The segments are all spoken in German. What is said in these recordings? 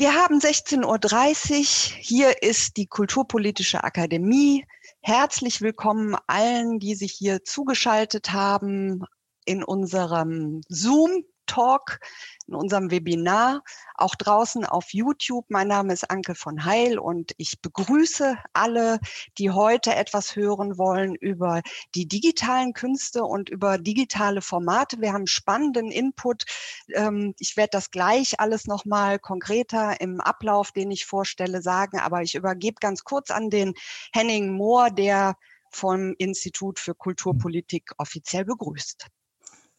Wir haben 16.30 Uhr. Hier ist die Kulturpolitische Akademie. Herzlich willkommen allen, die sich hier zugeschaltet haben in unserem Zoom Talk, in unserem Webinar, auch draußen auf YouTube. Mein Name ist Anke von Heil und ich begrüße alle, die heute etwas hören wollen über die digitalen Künste und über digitale Formate. Wir haben spannenden Input. Ähm, ich werde das gleich alles nochmal konkreter im Ablauf, den ich vorstelle, sagen, aber ich übergebe ganz kurz an den Henning Mohr, der vom Institut für Kulturpolitik offiziell begrüßt.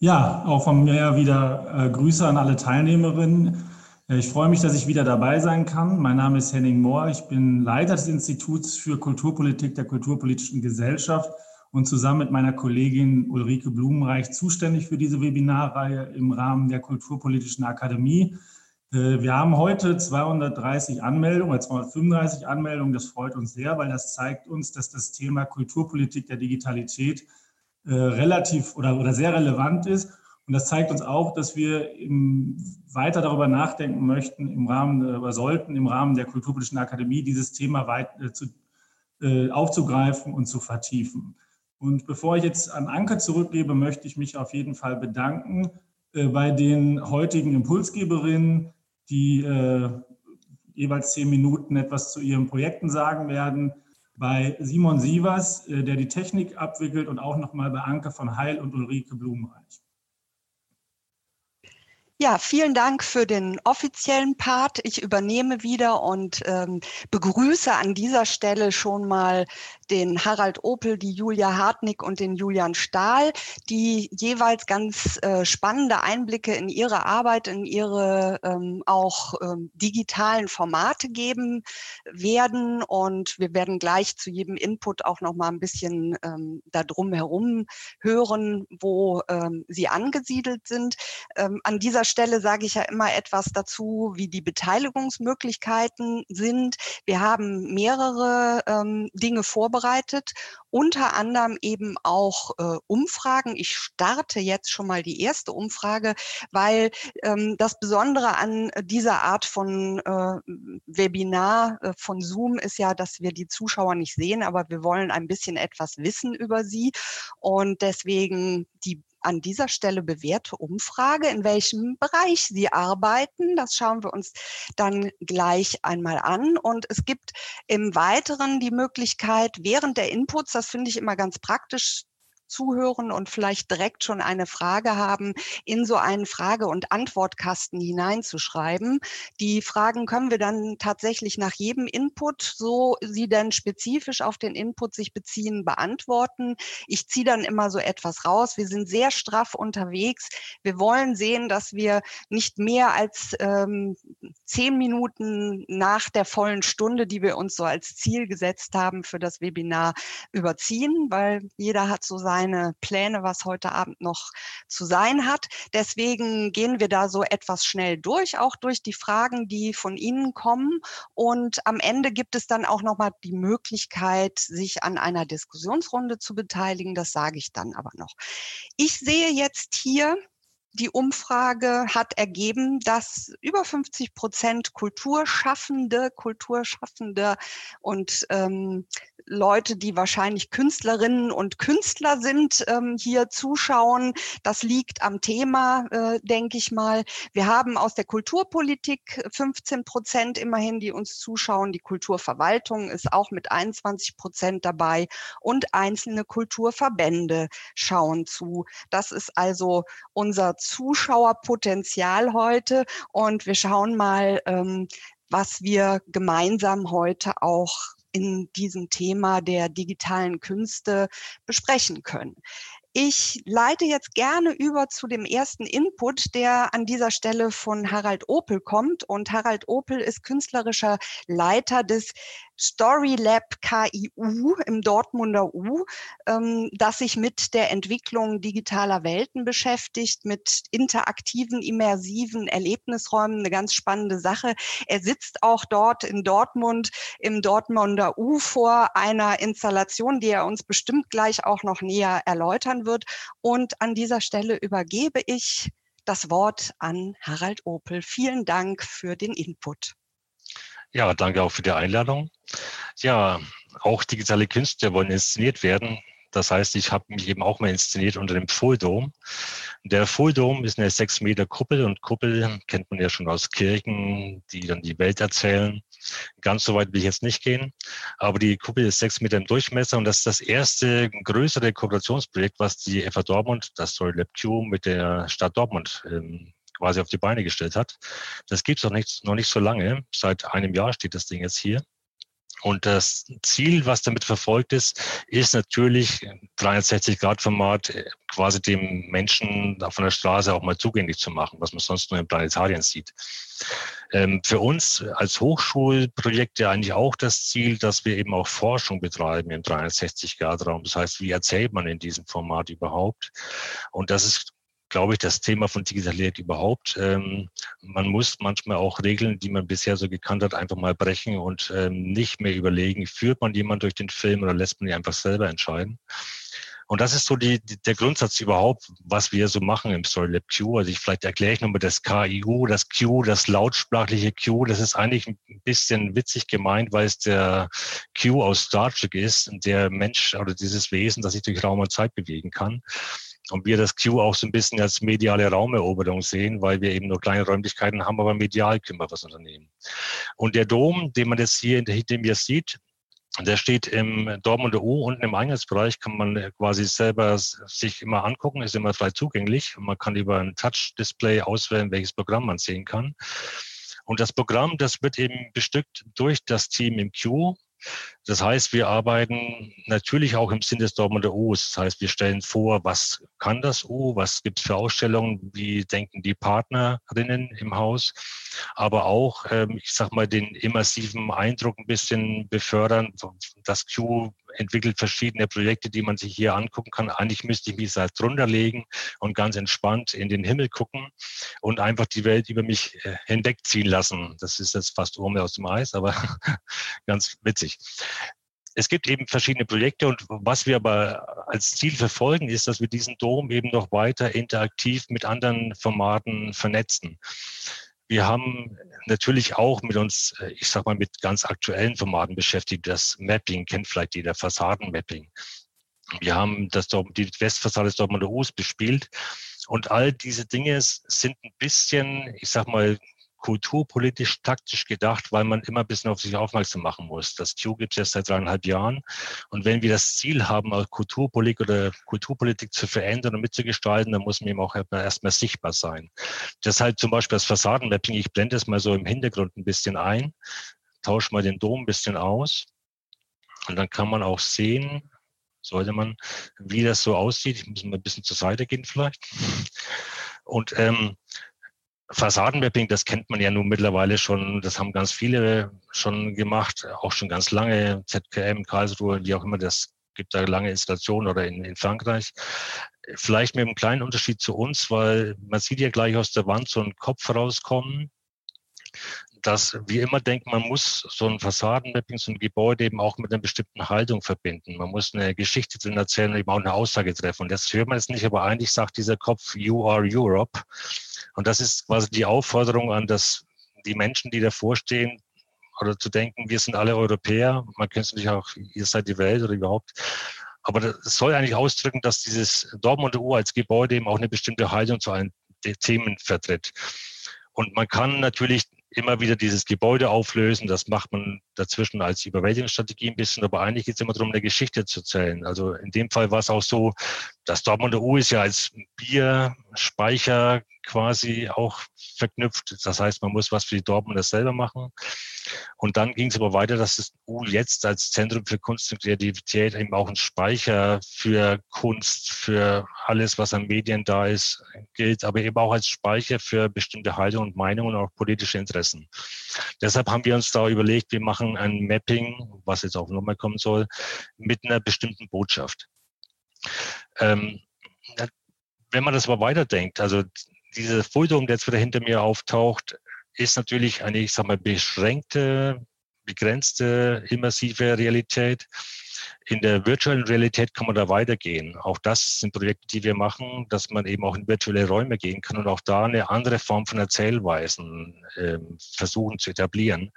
Ja, auch von mir wieder äh, Grüße an alle Teilnehmerinnen. Äh, ich freue mich, dass ich wieder dabei sein kann. Mein Name ist Henning Mohr. Ich bin Leiter des Instituts für Kulturpolitik der Kulturpolitischen Gesellschaft und zusammen mit meiner Kollegin Ulrike Blumenreich zuständig für diese Webinarreihe im Rahmen der Kulturpolitischen Akademie. Äh, wir haben heute 230 Anmeldungen oder 235 Anmeldungen. Das freut uns sehr, weil das zeigt uns, dass das Thema Kulturpolitik der Digitalität äh, relativ oder, oder sehr relevant ist. Und das zeigt uns auch, dass wir im, weiter darüber nachdenken möchten, im Rahmen oder sollten im Rahmen der Kulturpolitischen Akademie dieses Thema weit, äh, zu, äh, aufzugreifen und zu vertiefen. Und bevor ich jetzt an Anke zurückgebe, möchte ich mich auf jeden Fall bedanken äh, bei den heutigen Impulsgeberinnen, die äh, jeweils zehn Minuten etwas zu ihren Projekten sagen werden bei Simon Sievers, äh, der die Technik abwickelt und auch nochmal bei Anke von Heil und Ulrike Blumenreich. Ja, vielen Dank für den offiziellen Part. Ich übernehme wieder und ähm, begrüße an dieser Stelle schon mal den Harald Opel, die Julia Hartnick und den Julian Stahl, die jeweils ganz äh, spannende Einblicke in ihre Arbeit, in ihre ähm, auch ähm, digitalen Formate geben werden. Und wir werden gleich zu jedem Input auch noch mal ein bisschen ähm, da drum herum hören, wo ähm, sie angesiedelt sind. Ähm, an dieser Stelle sage ich ja immer etwas dazu, wie die Beteiligungsmöglichkeiten sind. Wir haben mehrere ähm, Dinge vorbereitet, unter anderem eben auch äh, Umfragen. Ich starte jetzt schon mal die erste Umfrage, weil ähm, das Besondere an dieser Art von äh, Webinar äh, von Zoom ist ja, dass wir die Zuschauer nicht sehen, aber wir wollen ein bisschen etwas wissen über sie und deswegen die an dieser Stelle bewährte Umfrage, in welchem Bereich Sie arbeiten. Das schauen wir uns dann gleich einmal an. Und es gibt im Weiteren die Möglichkeit, während der Inputs, das finde ich immer ganz praktisch, zuhören und vielleicht direkt schon eine Frage haben, in so einen Frage- und Antwortkasten hineinzuschreiben. Die Fragen können wir dann tatsächlich nach jedem Input, so sie denn spezifisch auf den Input sich beziehen, beantworten. Ich ziehe dann immer so etwas raus. Wir sind sehr straff unterwegs. Wir wollen sehen, dass wir nicht mehr als ähm, zehn Minuten nach der vollen Stunde, die wir uns so als Ziel gesetzt haben für das Webinar, überziehen, weil jeder hat so sein keine Pläne, was heute Abend noch zu sein hat. Deswegen gehen wir da so etwas schnell durch, auch durch die Fragen, die von Ihnen kommen. Und am Ende gibt es dann auch nochmal die Möglichkeit, sich an einer Diskussionsrunde zu beteiligen. Das sage ich dann aber noch. Ich sehe jetzt hier, die Umfrage hat ergeben, dass über 50 Prozent Kulturschaffende, Kulturschaffende und ähm, Leute, die wahrscheinlich Künstlerinnen und Künstler sind, ähm, hier zuschauen. Das liegt am Thema, äh, denke ich mal. Wir haben aus der Kulturpolitik 15 Prozent immerhin, die uns zuschauen. Die Kulturverwaltung ist auch mit 21 Prozent dabei und einzelne Kulturverbände schauen zu. Das ist also unser Zuschauerpotenzial heute und wir schauen mal, ähm, was wir gemeinsam heute auch in diesem Thema der digitalen Künste besprechen können. Ich leite jetzt gerne über zu dem ersten Input, der an dieser Stelle von Harald Opel kommt. Und Harald Opel ist künstlerischer Leiter des Storylab KIU im Dortmunder U, ähm, das sich mit der Entwicklung digitaler Welten beschäftigt, mit interaktiven, immersiven Erlebnisräumen, eine ganz spannende Sache. Er sitzt auch dort in Dortmund im Dortmunder U vor einer Installation, die er uns bestimmt gleich auch noch näher erläutern wird. Und an dieser Stelle übergebe ich das Wort an Harald Opel. Vielen Dank für den Input. Ja, danke auch für die Einladung. Ja, auch digitale Künste wollen inszeniert werden. Das heißt, ich habe mich eben auch mal inszeniert unter dem Fulldom. Der Fulldom ist eine sechs Meter Kuppel und Kuppel kennt man ja schon aus Kirchen, die dann die Welt erzählen. Ganz so weit will ich jetzt nicht gehen, aber die Kuppel ist sechs Meter im Durchmesser und das ist das erste größere Kooperationsprojekt, was die FA Dortmund, das Story Lab Q mit der Stadt Dortmund ähm, quasi auf die Beine gestellt hat. Das gibt es noch nicht, noch nicht so lange. Seit einem Jahr steht das Ding jetzt hier. Und das Ziel, was damit verfolgt ist, ist natürlich 360-Grad-Format äh, quasi dem Menschen von der Straße auch mal zugänglich zu machen, was man sonst nur in Planetarien sieht. Ähm, für uns als Hochschulprojekt ja eigentlich auch das Ziel, dass wir eben auch Forschung betreiben im 360-Grad-Raum. Das heißt, wie erzählt man in diesem Format überhaupt? Und das ist glaube ich, das Thema von Digitalität überhaupt. Ähm, man muss manchmal auch Regeln, die man bisher so gekannt hat, einfach mal brechen und ähm, nicht mehr überlegen, führt man jemand durch den Film oder lässt man ihn einfach selber entscheiden. Und das ist so die, die, der Grundsatz überhaupt, was wir so machen im Story Lab Q. Also ich vielleicht erkläre ich nochmal das KIU, das Q, das lautsprachliche Q. Das ist eigentlich ein bisschen witzig gemeint, weil es der Q aus Star Trek ist, der Mensch oder dieses Wesen, das sich durch Raum und Zeit bewegen kann. Und wir das Q auch so ein bisschen als mediale Raumeroberung sehen, weil wir eben nur kleine Räumlichkeiten haben, aber medial wir was unternehmen. Und der Dom, den man jetzt hier hinter mir sieht, der steht im Dortmunder U unten im Eingangsbereich, kann man quasi selber sich immer angucken, ist immer frei zugänglich. Man kann über ein Touch-Display auswählen, welches Programm man sehen kann. Und das Programm, das wird eben bestückt durch das Team im Q, das heißt, wir arbeiten natürlich auch im Sinne des Dortmunder U's. Das heißt, wir stellen vor, was kann das U, was gibt es für Ausstellungen, wie denken die Partnerinnen im Haus, aber auch, ähm, ich sag mal, den immersiven Eindruck ein bisschen befördern. Das Q entwickelt verschiedene Projekte, die man sich hier angucken kann. Eigentlich müsste ich mich halt drunter legen und ganz entspannt in den Himmel gucken und einfach die Welt über mich äh, hinwegziehen lassen. Das ist jetzt fast Urme aus dem Eis, aber ganz witzig. Es gibt eben verschiedene Projekte und was wir aber als Ziel verfolgen, ist, dass wir diesen Dom eben noch weiter interaktiv mit anderen Formaten vernetzen. Wir haben natürlich auch mit uns, äh, ich sag mal, mit ganz aktuellen Formaten beschäftigt. Das Mapping kennt vielleicht jeder, Fassadenmapping. Wir haben das, die Westfassade des Dortmunder Us bespielt. Und all diese Dinge sind ein bisschen, ich sag mal, kulturpolitisch taktisch gedacht, weil man immer ein bisschen auf sich aufmerksam machen muss. Das Q gibt es jetzt seit dreieinhalb Jahren. Und wenn wir das Ziel haben, Kulturpolitik oder Kulturpolitik zu verändern und mitzugestalten, dann muss man eben auch erstmal sichtbar sein. Deshalb zum Beispiel das Fassadenmapping, ich blende es mal so im Hintergrund ein bisschen ein, tausche mal den Dom ein bisschen aus. Und dann kann man auch sehen, sollte man, wie das so aussieht. Ich muss mal ein bisschen zur Seite gehen vielleicht. Und ähm, Fassadenmapping, das kennt man ja nun mittlerweile schon, das haben ganz viele schon gemacht, auch schon ganz lange, ZKM, Karlsruhe, wie auch immer, das gibt da lange Installationen oder in, in Frankreich. Vielleicht mit einem kleinen Unterschied zu uns, weil man sieht ja gleich aus der Wand so einen Kopf rauskommen dass wir immer denken, man muss so ein Fassadenmapping, so ein Gebäude eben auch mit einer bestimmten Haltung verbinden. Man muss eine Geschichte drin erzählen und eben auch eine Aussage treffen. Und das hört man jetzt nicht, aber eigentlich sagt dieser Kopf, you are Europe. Und das ist quasi die Aufforderung an das, die Menschen, die davor stehen, oder zu denken, wir sind alle Europäer. Man könnte es natürlich auch, ihr seid die Welt oder überhaupt. Aber das soll eigentlich ausdrücken, dass dieses Dortmunder Uhr als Gebäude eben auch eine bestimmte Haltung zu allen Themen vertritt. Und man kann natürlich immer wieder dieses Gebäude auflösen. Das macht man dazwischen als Überwältigungsstrategie ein bisschen, aber eigentlich geht es immer darum, eine Geschichte zu erzählen. Also in dem Fall war es auch so, das Dortmunder U ist ja als Bierspeicher quasi auch verknüpft. Das heißt, man muss was für die Dortmunder selber machen. Und dann ging es aber weiter, dass das U jetzt als Zentrum für Kunst und Kreativität eben auch ein Speicher für Kunst, für alles, was an Medien da ist, gilt, aber eben auch als Speicher für bestimmte Haltungen und Meinungen und auch politische Interessen. Deshalb haben wir uns da überlegt, wir machen ein Mapping, was jetzt auch nochmal kommen soll, mit einer bestimmten Botschaft. Ähm, wenn man das aber weiterdenkt, also diese Foldung, der jetzt wieder hinter mir auftaucht, ist natürlich eine, ich sag mal, beschränkte, begrenzte, immersive Realität. In der virtuellen Realität kann man da weitergehen. Auch das sind Projekte, die wir machen, dass man eben auch in virtuelle Räume gehen kann und auch da eine andere Form von Erzählweisen äh, versuchen zu etablieren.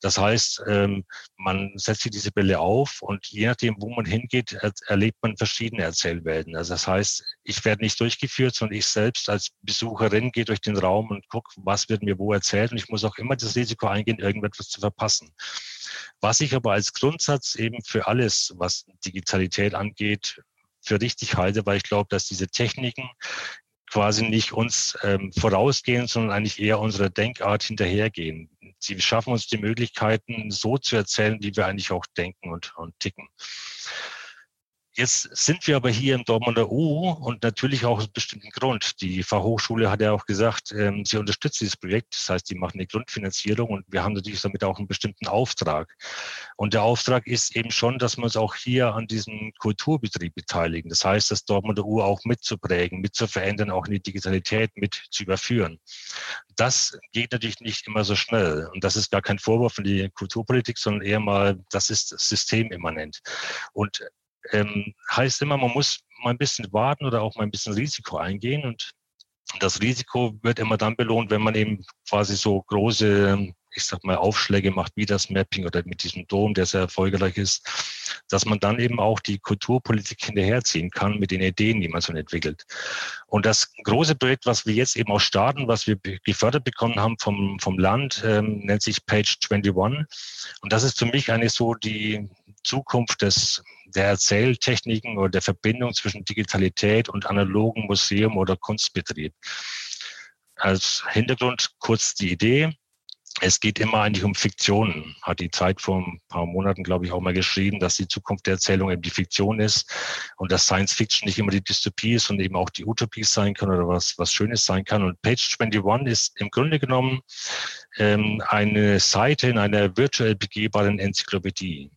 Das heißt, ähm, man setzt sich diese Bälle auf und je nachdem, wo man hingeht, erlebt man verschiedene Erzählwelten. Also das heißt, ich werde nicht durchgeführt, sondern ich selbst als Besucherin gehe durch den Raum und gucke, was wird mir wo erzählt und ich muss auch immer das Risiko eingehen, irgendetwas zu verpassen. Was ich aber als Grundsatz eben für alles, was Digitalität angeht, für richtig halte, weil ich glaube, dass diese Techniken quasi nicht uns ähm, vorausgehen, sondern eigentlich eher unserer Denkart hinterhergehen. Sie schaffen uns die Möglichkeiten, so zu erzählen, wie wir eigentlich auch denken und, und ticken. Jetzt sind wir aber hier im Dortmunder U und natürlich auch aus bestimmten Grund. Die Fachhochschule hat ja auch gesagt, ähm, sie unterstützt dieses Projekt. Das heißt, die machen eine Grundfinanzierung und wir haben natürlich damit auch einen bestimmten Auftrag. Und der Auftrag ist eben schon, dass wir uns auch hier an diesem Kulturbetrieb beteiligen. Das heißt, das Dortmunder U auch mitzuprägen, mitzuverändern, auch in die Digitalität mit zu überführen. Das geht natürlich nicht immer so schnell. Und das ist gar kein Vorwurf in die Kulturpolitik, sondern eher mal, das ist systemimmanent. Und ähm, heißt immer, man muss mal ein bisschen warten oder auch mal ein bisschen Risiko eingehen. Und das Risiko wird immer dann belohnt, wenn man eben quasi so große, ich sag mal, Aufschläge macht, wie das Mapping oder mit diesem Dom, der sehr erfolgreich ist, dass man dann eben auch die Kulturpolitik hinterherziehen kann mit den Ideen, die man so entwickelt. Und das große Projekt, was wir jetzt eben auch starten, was wir gefördert bekommen haben vom, vom Land, ähm, nennt sich Page 21. Und das ist für mich eigentlich so die Zukunft des der Erzähltechniken oder der Verbindung zwischen Digitalität und analogen Museum oder Kunstbetrieb. Als Hintergrund kurz die Idee. Es geht immer eigentlich um Fiktionen. Hat die Zeit vor ein paar Monaten, glaube ich, auch mal geschrieben, dass die Zukunft der Erzählung eben die Fiktion ist und dass Science Fiction nicht immer die Dystopie ist und eben auch die Utopie sein kann oder was, was Schönes sein kann. Und Page 21 ist im Grunde genommen ähm, eine Seite in einer virtuell begehbaren Enzyklopädie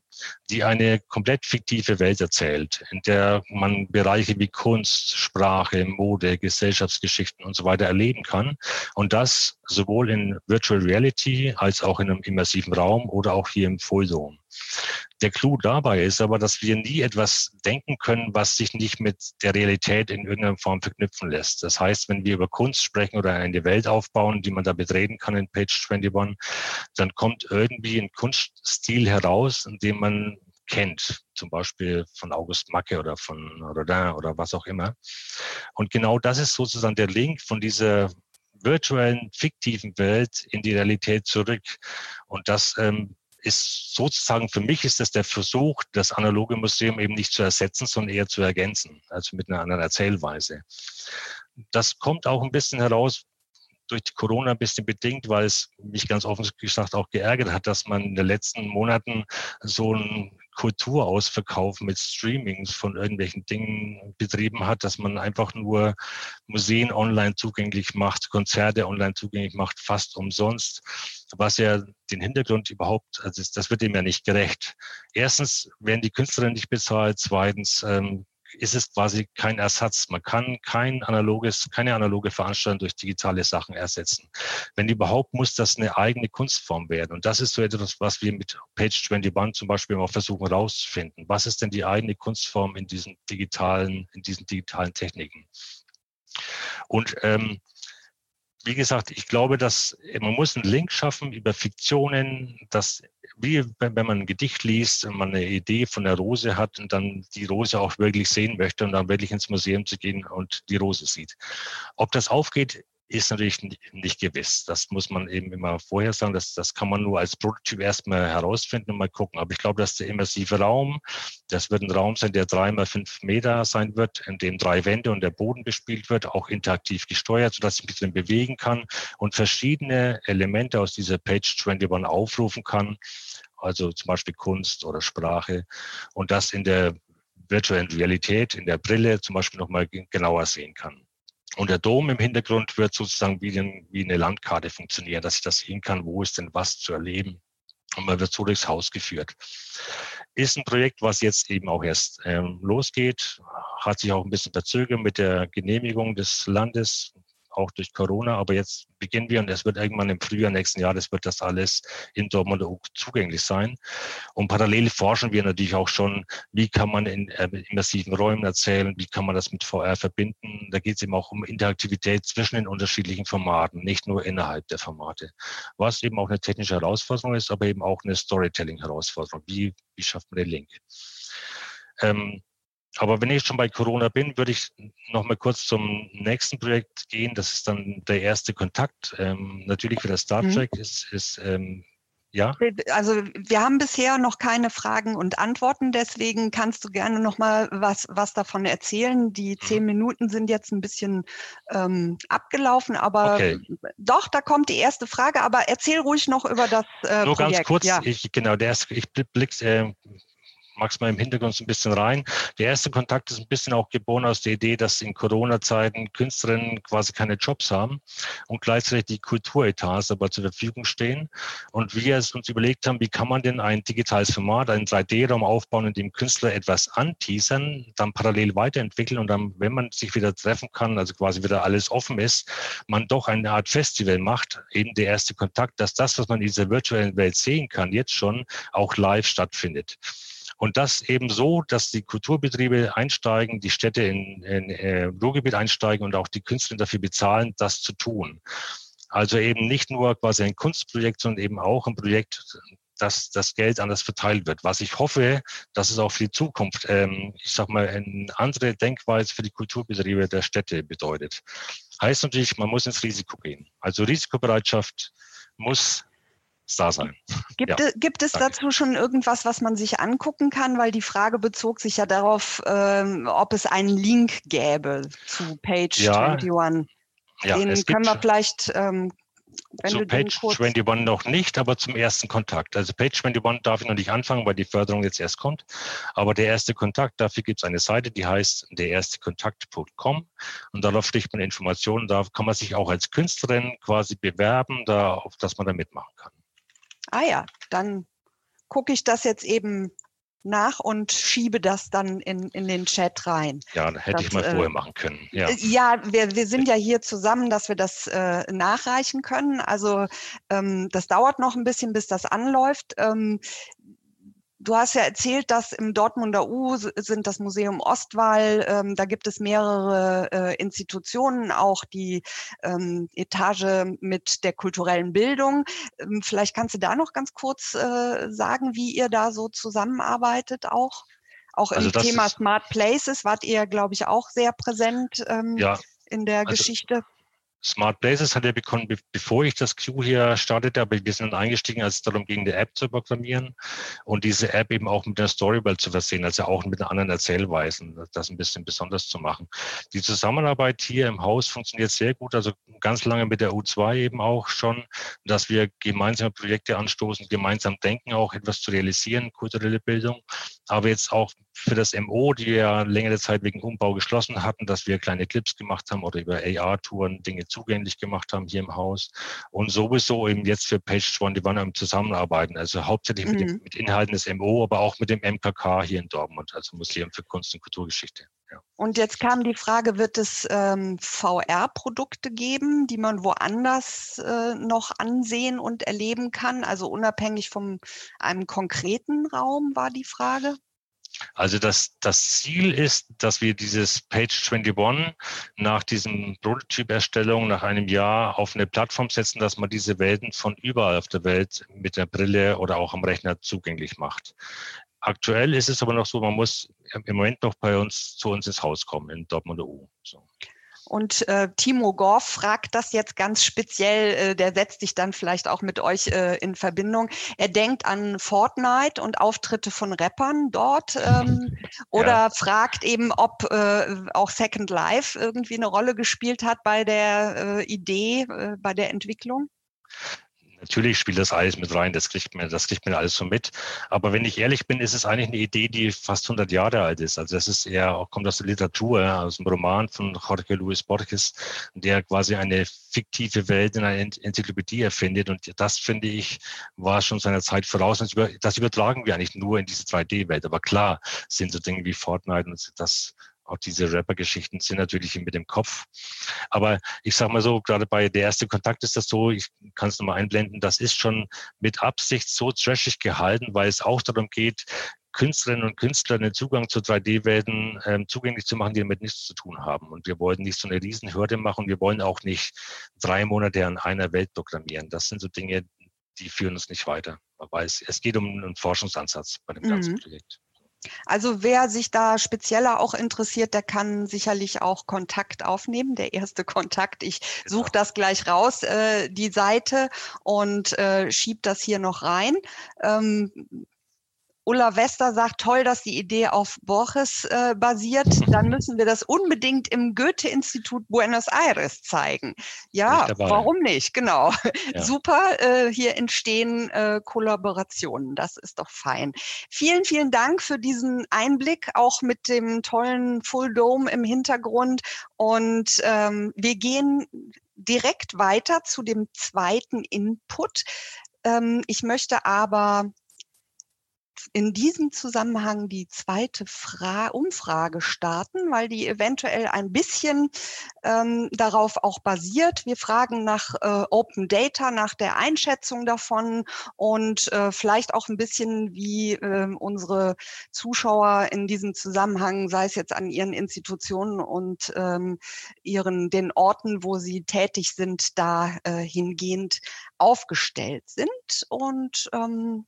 die eine komplett fiktive Welt erzählt, in der man Bereiche wie Kunst, Sprache, Mode, Gesellschaftsgeschichten und so weiter erleben kann. Und das sowohl in Virtual Reality als auch in einem immersiven Raum oder auch hier im Fulldom. Der Clou dabei ist aber, dass wir nie etwas denken können, was sich nicht mit der Realität in irgendeiner Form verknüpfen lässt. Das heißt, wenn wir über Kunst sprechen oder eine Welt aufbauen, die man da betreten kann in Page 21, dann kommt irgendwie ein Kunststil heraus, in dem man kennt, zum Beispiel von August Macke oder von Rodin oder was auch immer. Und genau das ist sozusagen der Link von dieser virtuellen, fiktiven Welt in die Realität zurück. Und das ähm, ist sozusagen, für mich ist das der Versuch, das analoge Museum eben nicht zu ersetzen, sondern eher zu ergänzen, also mit einer anderen Erzählweise. Das kommt auch ein bisschen heraus, durch die Corona ein bisschen bedingt, weil es mich ganz offen gesagt auch geärgert hat, dass man in den letzten Monaten so ein Kulturausverkauf mit Streamings von irgendwelchen Dingen betrieben hat, dass man einfach nur Museen online zugänglich macht, Konzerte online zugänglich macht, fast umsonst, was ja den Hintergrund überhaupt, also das wird dem ja nicht gerecht. Erstens werden die Künstlerinnen nicht bezahlt, zweitens ähm, ist es quasi kein Ersatz. Man kann kein analoges, keine analoge Veranstaltung durch digitale Sachen ersetzen. Wenn überhaupt, muss das eine eigene Kunstform werden. Und das ist so etwas, was wir mit Page 21 zum Beispiel auch versuchen herauszufinden. Was ist denn die eigene Kunstform in diesen digitalen, in diesen digitalen Techniken? Und ähm, wie gesagt, ich glaube, dass man muss einen Link schaffen über Fiktionen, dass wie wenn man ein Gedicht liest und man eine Idee von der Rose hat und dann die Rose auch wirklich sehen möchte und dann wirklich ins Museum zu gehen und die Rose sieht. Ob das aufgeht, ist natürlich nicht gewiss. Das muss man eben immer vorher sagen. Das, das kann man nur als Prototyp erstmal herausfinden und mal gucken. Aber ich glaube, dass der immersive Raum, das wird ein Raum sein, der drei mal fünf Meter sein wird, in dem drei Wände und der Boden bespielt wird, auch interaktiv gesteuert, sodass ich mich drin bewegen kann und verschiedene Elemente aus dieser Page 21 aufrufen kann. Also zum Beispiel Kunst oder Sprache und das in der virtuellen Realität, in der Brille zum Beispiel nochmal genauer sehen kann. Und der Dom im Hintergrund wird sozusagen wie, ein, wie eine Landkarte funktionieren, dass ich das sehen kann, wo ist denn was zu erleben. Und man wird so durchs Haus geführt. Ist ein Projekt, was jetzt eben auch erst ähm, losgeht, hat sich auch ein bisschen verzögert mit der Genehmigung des Landes. Auch durch Corona. Aber jetzt beginnen wir und es wird irgendwann im Frühjahr nächsten Jahres wird das alles in Dortmund zugänglich sein. Und parallel forschen wir natürlich auch schon, wie kann man in äh, immersiven Räumen erzählen, wie kann man das mit VR verbinden. Da geht es eben auch um Interaktivität zwischen den unterschiedlichen Formaten, nicht nur innerhalb der Formate. Was eben auch eine technische Herausforderung ist, aber eben auch eine Storytelling-Herausforderung. Wie, wie schafft man den Link? Ähm, aber wenn ich schon bei Corona bin, würde ich noch mal kurz zum nächsten Projekt gehen. Das ist dann der erste Kontakt. Ähm, natürlich für das Star mhm. Trek mhm. ist, ist ähm, ja. Also wir haben bisher noch keine Fragen und Antworten, deswegen kannst du gerne noch mal was, was davon erzählen. Die mhm. zehn Minuten sind jetzt ein bisschen ähm, abgelaufen, aber okay. doch, da kommt die erste Frage. Aber erzähl ruhig noch über das äh, Nur Projekt. ganz kurz, ja. ich, genau, der erste, ich blick, äh, magst mal im Hintergrund so ein bisschen rein. Der erste Kontakt ist ein bisschen auch geboren aus der Idee, dass in Corona-Zeiten Künstlerinnen quasi keine Jobs haben und gleichzeitig die Kulturetats aber zur Verfügung stehen. Und wir uns überlegt haben, wie kann man denn ein digitales Format, einen 3D-Raum aufbauen, in dem Künstler etwas anteasern, dann parallel weiterentwickeln und dann, wenn man sich wieder treffen kann, also quasi wieder alles offen ist, man doch eine Art Festival macht, eben der erste Kontakt, dass das, was man in dieser virtuellen Welt sehen kann, jetzt schon auch live stattfindet. Und das eben so, dass die Kulturbetriebe einsteigen, die Städte in, in äh, Ruhrgebiet einsteigen und auch die Künstler dafür bezahlen, das zu tun. Also eben nicht nur quasi ein Kunstprojekt, sondern eben auch ein Projekt, dass das Geld anders verteilt wird. Was ich hoffe, dass es auch für die Zukunft, ähm, ich sag mal, eine andere Denkweise für die Kulturbetriebe der Städte bedeutet. Heißt natürlich, man muss ins Risiko gehen. Also Risikobereitschaft muss da sein. Gibt, ja, gibt es dazu schon irgendwas, was man sich angucken kann? Weil die Frage bezog sich ja darauf, ähm, ob es einen Link gäbe zu Page ja, 21. Ja, Den können wir vielleicht ähm, wenn zu Page 21 noch nicht, aber zum ersten Kontakt. Also Page 21 darf ich noch nicht anfangen, weil die Förderung jetzt erst kommt. Aber der erste Kontakt, dafür gibt es eine Seite, die heißt dererstekontakt.com und darauf sticht man Informationen. Da kann man sich auch als Künstlerin quasi bewerben, da, dass man da mitmachen kann ah ja, dann gucke ich das jetzt eben nach und schiebe das dann in, in den Chat rein. Ja, hätte das, ich mal vorher äh, machen können. Ja, äh, ja wir, wir sind ja hier zusammen, dass wir das äh, nachreichen können. Also ähm, das dauert noch ein bisschen, bis das anläuft. Ähm, Du hast ja erzählt, dass im Dortmunder U sind das Museum Ostwall, ähm, da gibt es mehrere äh, Institutionen, auch die ähm, Etage mit der kulturellen Bildung. Ähm, vielleicht kannst du da noch ganz kurz äh, sagen, wie ihr da so zusammenarbeitet auch? Auch also im Thema Smart Places wart ihr, glaube ich, auch sehr präsent ähm, ja, in der also Geschichte. Smart Places hat er bekommen, bevor ich das Q hier startete, aber wir sind eingestiegen, als es darum ging, eine App zu programmieren und diese App eben auch mit einer Storywelt zu versehen, also auch mit anderen Erzählweisen, das ein bisschen besonders zu machen. Die Zusammenarbeit hier im Haus funktioniert sehr gut, also ganz lange mit der U2 eben auch schon, dass wir gemeinsame Projekte anstoßen, gemeinsam denken, auch etwas zu realisieren, kulturelle Bildung, aber jetzt auch für das MO, die wir längere Zeit wegen Umbau geschlossen hatten, dass wir kleine Clips gemacht haben oder über AR-Touren Dinge zugänglich gemacht haben hier im Haus und sowieso eben jetzt für Page 21 im Zusammenarbeiten, also hauptsächlich mhm. mit, dem, mhm. mit Inhalten des MO, aber auch mit dem MKK hier in Dortmund, also Museum für Kunst und Kulturgeschichte. Und jetzt kam die Frage, wird es ähm, VR-Produkte geben, die man woanders äh, noch ansehen und erleben kann? Also unabhängig von einem konkreten Raum war die Frage. Also das, das Ziel ist, dass wir dieses Page 21 nach diesem Prototyp-Erstellung nach einem Jahr auf eine Plattform setzen, dass man diese Welten von überall auf der Welt mit der Brille oder auch am Rechner zugänglich macht. Aktuell ist es aber noch so, man muss im Moment noch bei uns zu uns ins Haus kommen in Dortmunder U. So. Und äh, Timo Gorf fragt das jetzt ganz speziell, äh, der setzt sich dann vielleicht auch mit euch äh, in Verbindung. Er denkt an Fortnite und Auftritte von Rappern dort ähm, oder ja. fragt eben, ob äh, auch Second Life irgendwie eine Rolle gespielt hat bei der äh, Idee, äh, bei der Entwicklung. Natürlich spielt das alles mit rein, das kriegt man, das kriegt man alles so mit. Aber wenn ich ehrlich bin, ist es eigentlich eine Idee, die fast 100 Jahre alt ist. Also das ist eher, kommt aus der Literatur, aus dem Roman von Jorge Luis Borges, der quasi eine fiktive Welt in einer Enzyklopädie erfindet. Und das, finde ich, war schon seiner Zeit voraus. Das übertragen wir eigentlich nur in diese 3D-Welt. Aber klar sind so Dinge wie Fortnite und das auch diese Rapper-Geschichten sind natürlich mit dem Kopf. Aber ich sage mal so, gerade bei der erste Kontakt ist das so, ich kann es nochmal einblenden, das ist schon mit Absicht so trashig gehalten, weil es auch darum geht, Künstlerinnen und Künstlern den Zugang zu 3D-Welten ähm, zugänglich zu machen, die damit nichts zu tun haben. Und wir wollen nicht so eine Riesenhürde machen. Wir wollen auch nicht drei Monate an einer Welt programmieren. Das sind so Dinge, die führen uns nicht weiter. Aber es, es geht um einen Forschungsansatz bei dem ganzen mhm. Projekt. Also wer sich da spezieller auch interessiert, der kann sicherlich auch Kontakt aufnehmen. Der erste Kontakt. Ich genau. suche das gleich raus, äh, die Seite und äh, schieb das hier noch rein. Ähm, Ulla Wester sagt, toll, dass die Idee auf Borges äh, basiert. Dann müssen wir das unbedingt im Goethe-Institut Buenos Aires zeigen. Ja, warum nicht? Genau. Ja. Super, äh, hier entstehen äh, Kollaborationen. Das ist doch fein. Vielen, vielen Dank für diesen Einblick, auch mit dem tollen Full Dome im Hintergrund. Und ähm, wir gehen direkt weiter zu dem zweiten Input. Ähm, ich möchte aber in diesem Zusammenhang die zweite Fra Umfrage starten, weil die eventuell ein bisschen ähm, darauf auch basiert. Wir fragen nach äh, Open Data, nach der Einschätzung davon und äh, vielleicht auch ein bisschen, wie äh, unsere Zuschauer in diesem Zusammenhang, sei es jetzt an ihren Institutionen und ähm, ihren den Orten, wo sie tätig sind, da äh, hingehend aufgestellt sind. Und ähm,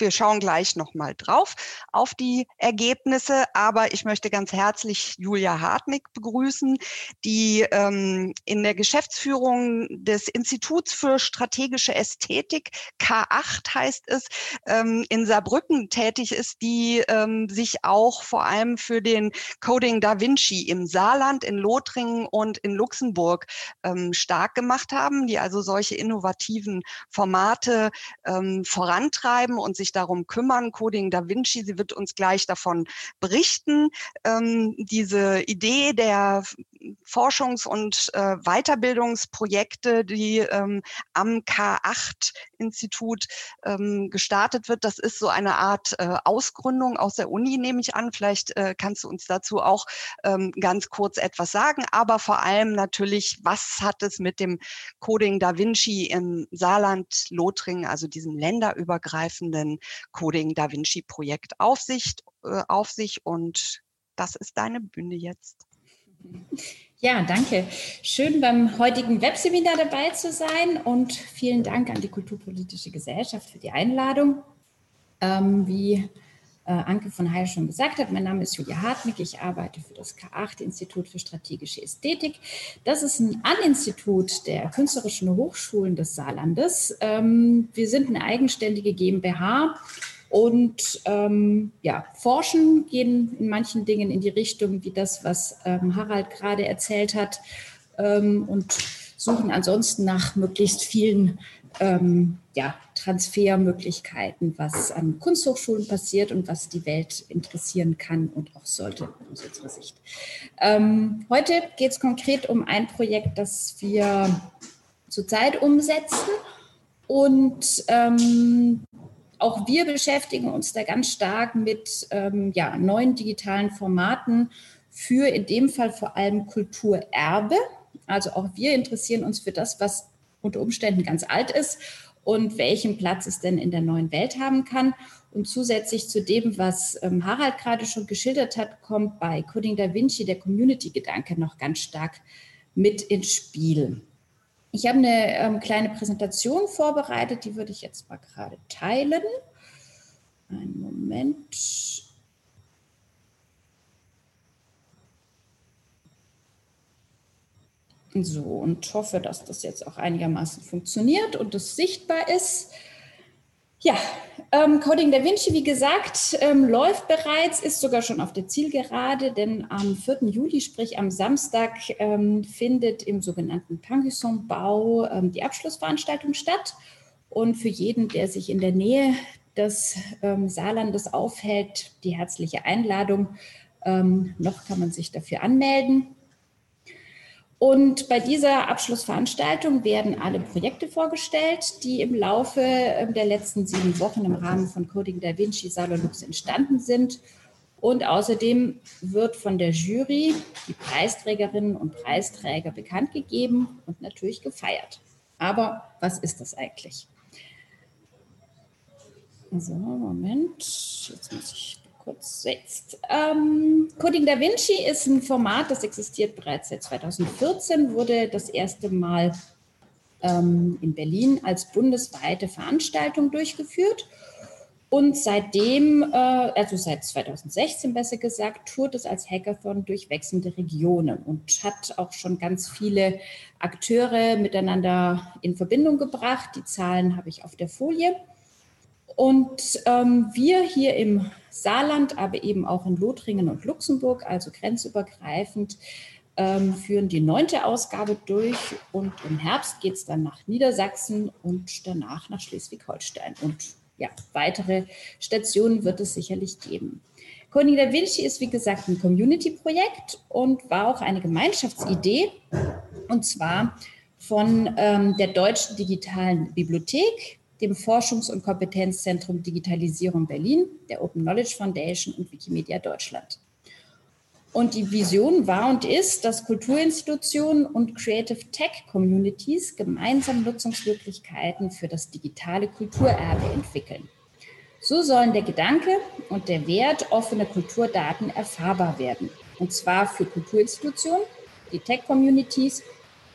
wir schauen gleich nochmal drauf auf die Ergebnisse, aber ich möchte ganz herzlich Julia Hartnick begrüßen, die ähm, in der Geschäftsführung des Instituts für strategische Ästhetik, K8 heißt es, ähm, in Saarbrücken tätig ist, die ähm, sich auch vor allem für den Coding Da Vinci im Saarland, in Lothringen und in Luxemburg ähm, stark gemacht haben, die also solche innovativen Formate ähm, vorantreiben und sich sich darum kümmern. Coding Da Vinci, sie wird uns gleich davon berichten. Ähm, diese Idee der Forschungs- und äh, Weiterbildungsprojekte, die ähm, am K8-Institut ähm, gestartet wird, das ist so eine Art äh, Ausgründung aus der Uni, nehme ich an. Vielleicht äh, kannst du uns dazu auch ähm, ganz kurz etwas sagen, aber vor allem natürlich, was hat es mit dem Coding Da Vinci im Saarland, Lothringen, also diesem länderübergreifenden Coding Da Vinci Projekt auf sich, äh, auf sich und das ist deine Bühne jetzt. Ja, danke. Schön beim heutigen Webseminar dabei zu sein und vielen Dank an die Kulturpolitische Gesellschaft für die Einladung. Ähm, wie äh, Anke von Heil schon gesagt hat, mein Name ist Julia Hartwig, ich arbeite für das K8 Institut für strategische Ästhetik. Das ist ein An-Institut der Künstlerischen Hochschulen des Saarlandes. Ähm, wir sind eine eigenständige GmbH und ähm, ja, forschen, gehen in manchen Dingen in die Richtung wie das, was ähm, Harald gerade erzählt hat ähm, und suchen ansonsten nach möglichst vielen ähm, ja, Transfermöglichkeiten, was an Kunsthochschulen passiert und was die Welt interessieren kann und auch sollte aus unserer Sicht. Ähm, heute geht es konkret um ein Projekt, das wir zurzeit umsetzen. Und ähm, auch wir beschäftigen uns da ganz stark mit ähm, ja, neuen digitalen Formaten für in dem Fall vor allem Kulturerbe. Also auch wir interessieren uns für das, was unter Umständen ganz alt ist und welchen Platz es denn in der neuen Welt haben kann. Und zusätzlich zu dem, was ähm, Harald gerade schon geschildert hat, kommt bei Coding Da Vinci der Community-Gedanke noch ganz stark mit ins Spiel. Ich habe eine ähm, kleine Präsentation vorbereitet, die würde ich jetzt mal gerade teilen. Einen Moment. So, und hoffe, dass das jetzt auch einigermaßen funktioniert und es sichtbar ist. Ja, ähm, Coding Da Vinci, wie gesagt, ähm, läuft bereits, ist sogar schon auf der Zielgerade, denn am 4. Juli, sprich am Samstag, ähm, findet im sogenannten Panguisson-Bau ähm, die Abschlussveranstaltung statt. Und für jeden, der sich in der Nähe des ähm, Saarlandes aufhält, die herzliche Einladung. Ähm, noch kann man sich dafür anmelden. Und bei dieser Abschlussveranstaltung werden alle Projekte vorgestellt, die im Laufe ähm, der letzten sieben Wochen im Rahmen von Coding Da Vinci Salonux entstanden sind. Und außerdem wird von der Jury die Preisträgerinnen und Preisträger bekannt gegeben und natürlich gefeiert. Aber was ist das eigentlich? So, Moment, jetzt muss ich kurz jetzt. Ähm, Coding Da Vinci ist ein Format, das existiert bereits seit 2014, wurde das erste Mal ähm, in Berlin als bundesweite Veranstaltung durchgeführt. Und seitdem, äh, also seit 2016 besser gesagt, tourt es als Hackathon durch wechselnde Regionen und hat auch schon ganz viele Akteure miteinander in Verbindung gebracht. Die Zahlen habe ich auf der Folie. Und ähm, wir hier im Saarland, aber eben auch in Lothringen und Luxemburg, also grenzübergreifend, ähm, führen die neunte Ausgabe durch und im Herbst geht es dann nach Niedersachsen und danach nach Schleswig-Holstein. Und ja, weitere Stationen wird es sicherlich geben. Coding Da Vinci ist, wie gesagt, ein Community-Projekt und war auch eine Gemeinschaftsidee, und zwar von ähm, der Deutschen Digitalen Bibliothek, dem Forschungs- und Kompetenzzentrum Digitalisierung Berlin, der Open Knowledge Foundation und Wikimedia Deutschland. Und die Vision war und ist, dass Kulturinstitutionen und Creative Tech Communities gemeinsam Nutzungsmöglichkeiten für das digitale Kulturerbe entwickeln. So sollen der Gedanke und der Wert offener Kulturdaten erfahrbar werden. Und zwar für Kulturinstitutionen, die Tech-Communities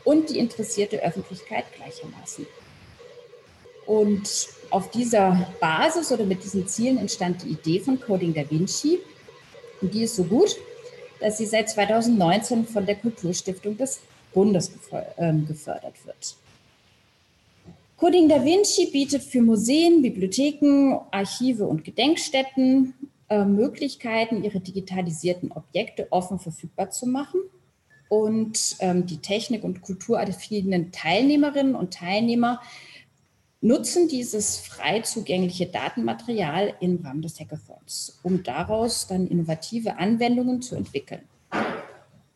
und die interessierte Öffentlichkeit gleichermaßen. Und auf dieser Basis oder mit diesen Zielen entstand die Idee von Coding Da Vinci. Und die ist so gut, dass sie seit 2019 von der Kulturstiftung des Bundes ähm, gefördert wird. Coding Da Vinci bietet für Museen, Bibliotheken, Archive und Gedenkstätten äh, Möglichkeiten, ihre digitalisierten Objekte offen verfügbar zu machen und ähm, die Technik- und kulturaffinen Teilnehmerinnen und Teilnehmer nutzen dieses frei zugängliche Datenmaterial im Rahmen des Hackathons, um daraus dann innovative Anwendungen zu entwickeln.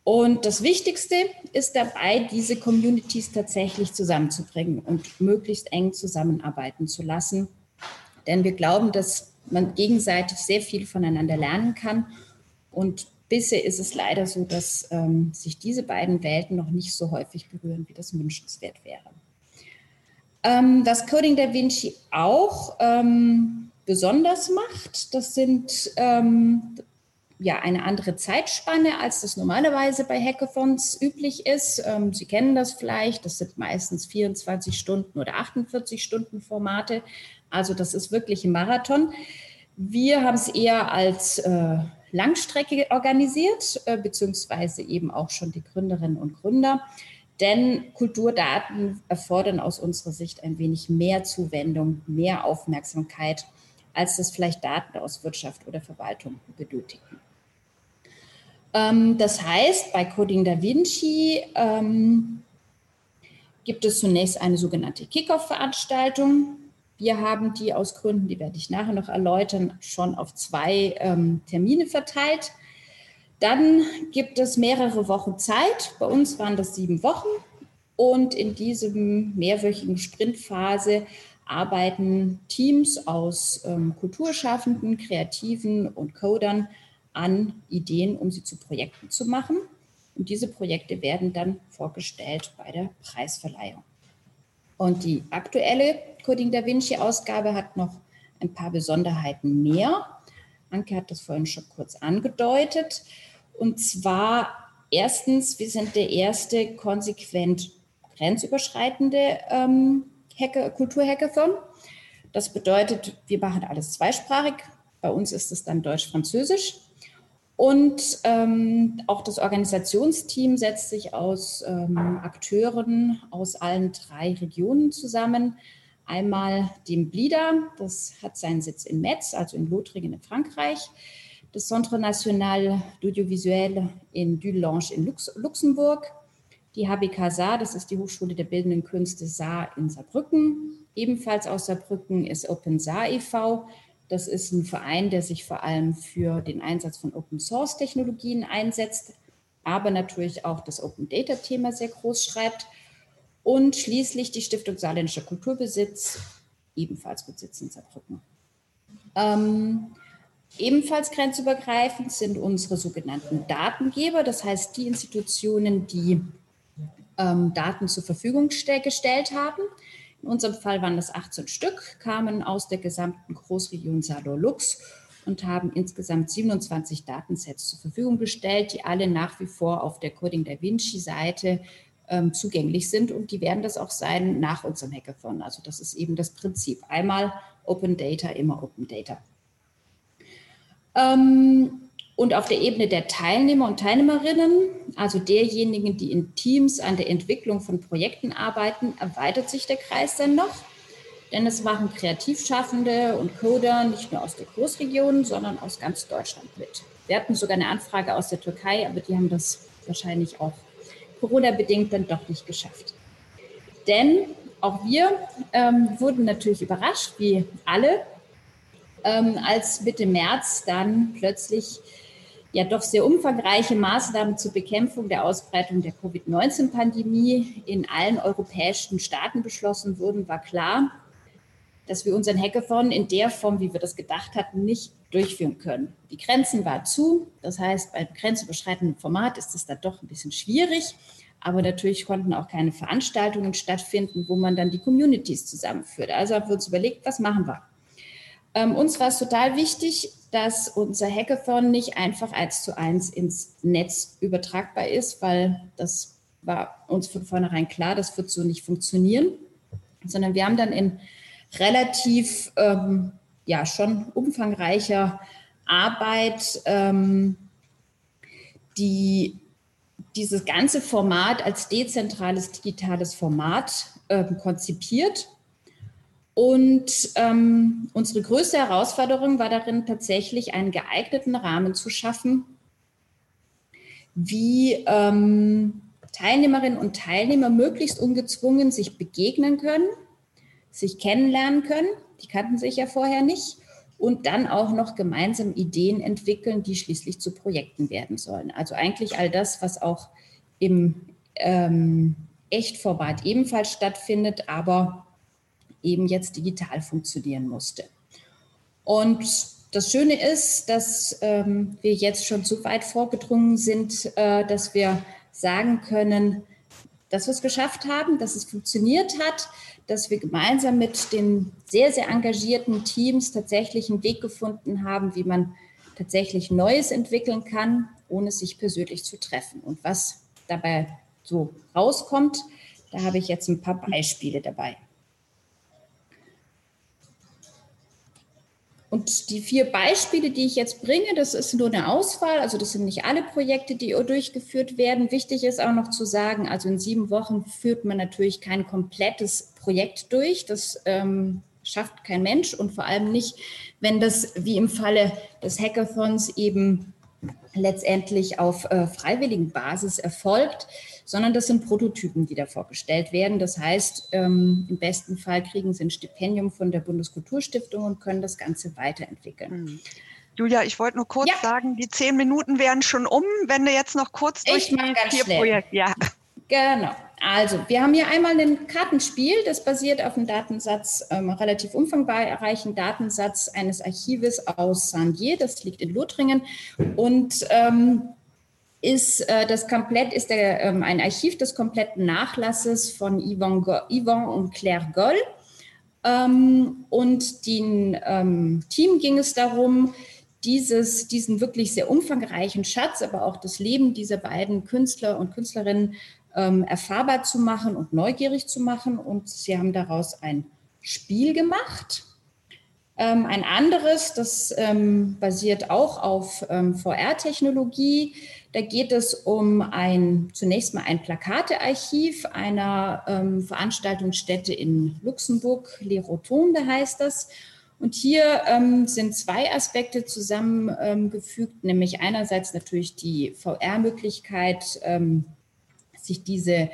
Und das Wichtigste ist dabei, diese Communities tatsächlich zusammenzubringen und möglichst eng zusammenarbeiten zu lassen. Denn wir glauben, dass man gegenseitig sehr viel voneinander lernen kann. Und bisher ist es leider so, dass ähm, sich diese beiden Welten noch nicht so häufig berühren, wie das wünschenswert wäre. Ähm, das Coding Da Vinci auch ähm, besonders macht, das sind ähm, ja eine andere Zeitspanne, als das normalerweise bei Hackathons üblich ist. Ähm, Sie kennen das vielleicht, das sind meistens 24 Stunden oder 48 Stunden Formate. Also das ist wirklich ein Marathon. Wir haben es eher als äh, Langstrecke organisiert, äh, beziehungsweise eben auch schon die Gründerinnen und Gründer. Denn Kulturdaten erfordern aus unserer Sicht ein wenig mehr Zuwendung, mehr Aufmerksamkeit, als das vielleicht Daten aus Wirtschaft oder Verwaltung benötigen. Ähm, das heißt, bei Coding Da Vinci ähm, gibt es zunächst eine sogenannte Kickoff-Veranstaltung. Wir haben die aus Gründen, die werde ich nachher noch erläutern, schon auf zwei ähm, Termine verteilt. Dann gibt es mehrere Wochen Zeit. Bei uns waren das sieben Wochen. Und in diesem mehrwöchigen Sprintphase arbeiten Teams aus ähm, Kulturschaffenden, Kreativen und Codern an Ideen, um sie zu Projekten zu machen. Und diese Projekte werden dann vorgestellt bei der Preisverleihung. Und die aktuelle Coding Da Vinci Ausgabe hat noch ein paar Besonderheiten mehr. Anke hat das vorhin schon kurz angedeutet. Und zwar erstens, wir sind der erste konsequent grenzüberschreitende ähm, Hacker, Kulturhackathon. Das bedeutet, wir machen alles zweisprachig. Bei uns ist es dann Deutsch-Französisch. Und ähm, auch das Organisationsteam setzt sich aus ähm, Akteuren aus allen drei Regionen zusammen. Einmal dem BLIDA, das hat seinen Sitz in Metz, also in Lothringen in Frankreich das Centre National d'Audiovisuel in Dudelange in Lux Luxemburg, die HBK Saar, das ist die Hochschule der Bildenden Künste Saar in Saarbrücken. Ebenfalls aus Saarbrücken ist Open Saar e.V., das ist ein Verein, der sich vor allem für den Einsatz von Open Source Technologien einsetzt, aber natürlich auch das Open Data Thema sehr groß schreibt. Und schließlich die Stiftung Saarländischer Kulturbesitz, ebenfalls mit Sitz in Saarbrücken. Ähm, Ebenfalls grenzübergreifend sind unsere sogenannten Datengeber, das heißt die Institutionen, die ähm, Daten zur Verfügung gestellt haben. In unserem Fall waren das 18 Stück, kamen aus der gesamten Großregion Sador-Lux und haben insgesamt 27 Datensets zur Verfügung gestellt, die alle nach wie vor auf der Coding Da Vinci-Seite ähm, zugänglich sind und die werden das auch sein nach unserem Hackathon. Also das ist eben das Prinzip. Einmal Open Data, immer Open Data. Ähm, und auf der Ebene der Teilnehmer und Teilnehmerinnen, also derjenigen, die in Teams an der Entwicklung von Projekten arbeiten, erweitert sich der Kreis dann noch. Denn es machen Kreativschaffende und Coder nicht nur aus der Großregion, sondern aus ganz Deutschland mit. Wir hatten sogar eine Anfrage aus der Türkei, aber die haben das wahrscheinlich auch Corona-bedingt dann doch nicht geschafft. Denn auch wir ähm, wurden natürlich überrascht, wie alle, ähm, als Mitte März dann plötzlich ja doch sehr umfangreiche Maßnahmen zur Bekämpfung der Ausbreitung der Covid-19-Pandemie in allen europäischen Staaten beschlossen wurden, war klar, dass wir unseren Hackathon in der Form, wie wir das gedacht hatten, nicht durchführen können. Die Grenzen waren zu, das heißt, beim grenzüberschreitenden Format ist es da doch ein bisschen schwierig, aber natürlich konnten auch keine Veranstaltungen stattfinden, wo man dann die Communities zusammenführt. Also haben wir uns überlegt, was machen wir? Ähm, uns war es total wichtig, dass unser Hackathon nicht einfach eins zu eins ins Netz übertragbar ist, weil das war uns von vornherein klar, das wird so nicht funktionieren, sondern wir haben dann in relativ, ähm, ja, schon umfangreicher Arbeit ähm, die, dieses ganze Format als dezentrales digitales Format ähm, konzipiert und ähm, unsere größte Herausforderung war darin, tatsächlich einen geeigneten Rahmen zu schaffen, wie ähm, Teilnehmerinnen und Teilnehmer möglichst ungezwungen sich begegnen können, sich kennenlernen können. Die kannten sich ja vorher nicht. Und dann auch noch gemeinsam Ideen entwickeln, die schließlich zu Projekten werden sollen. Also eigentlich all das, was auch im ähm, Echtformat ebenfalls stattfindet, aber eben jetzt digital funktionieren musste. Und das Schöne ist, dass ähm, wir jetzt schon so weit vorgedrungen sind, äh, dass wir sagen können, dass wir es geschafft haben, dass es funktioniert hat, dass wir gemeinsam mit den sehr, sehr engagierten Teams tatsächlich einen Weg gefunden haben, wie man tatsächlich Neues entwickeln kann, ohne sich persönlich zu treffen. Und was dabei so rauskommt, da habe ich jetzt ein paar Beispiele dabei. Und die vier Beispiele, die ich jetzt bringe, das ist nur eine Auswahl, also das sind nicht alle Projekte, die durchgeführt werden. Wichtig ist auch noch zu sagen, also in sieben Wochen führt man natürlich kein komplettes Projekt durch. Das ähm, schafft kein Mensch und vor allem nicht, wenn das wie im Falle des Hackathons eben letztendlich auf äh, freiwilligen Basis erfolgt, sondern das sind Prototypen, die da vorgestellt werden. Das heißt, ähm, im besten Fall kriegen sie ein Stipendium von der Bundeskulturstiftung und können das Ganze weiterentwickeln. Mhm. Julia, ich wollte nur kurz ja. sagen, die zehn Minuten wären schon um, wenn du jetzt noch kurz durch vier Projekte. Ja. Genau. Also, wir haben hier einmal ein Kartenspiel, das basiert auf einem Datensatz, ähm, relativ umfangreichen Datensatz eines Archives aus Saint-Dié, das liegt in Lothringen. Und ähm, ist äh, das komplett ist der, ähm, ein Archiv des kompletten Nachlasses von Yvonne, Yvonne und Claire Goll. Ähm, und dem ähm, Team ging es darum, dieses, diesen wirklich sehr umfangreichen Schatz, aber auch das Leben dieser beiden Künstler und Künstlerinnen ähm, erfahrbar zu machen und neugierig zu machen. Und sie haben daraus ein Spiel gemacht. Ähm, ein anderes, das ähm, basiert auch auf ähm, VR-Technologie. Da geht es um ein, zunächst mal ein Plakatearchiv einer ähm, Veranstaltungsstätte in Luxemburg, Les Rotonde heißt das. Und hier ähm, sind zwei Aspekte zusammengefügt, nämlich einerseits natürlich die VR-Möglichkeit, ähm, sich diese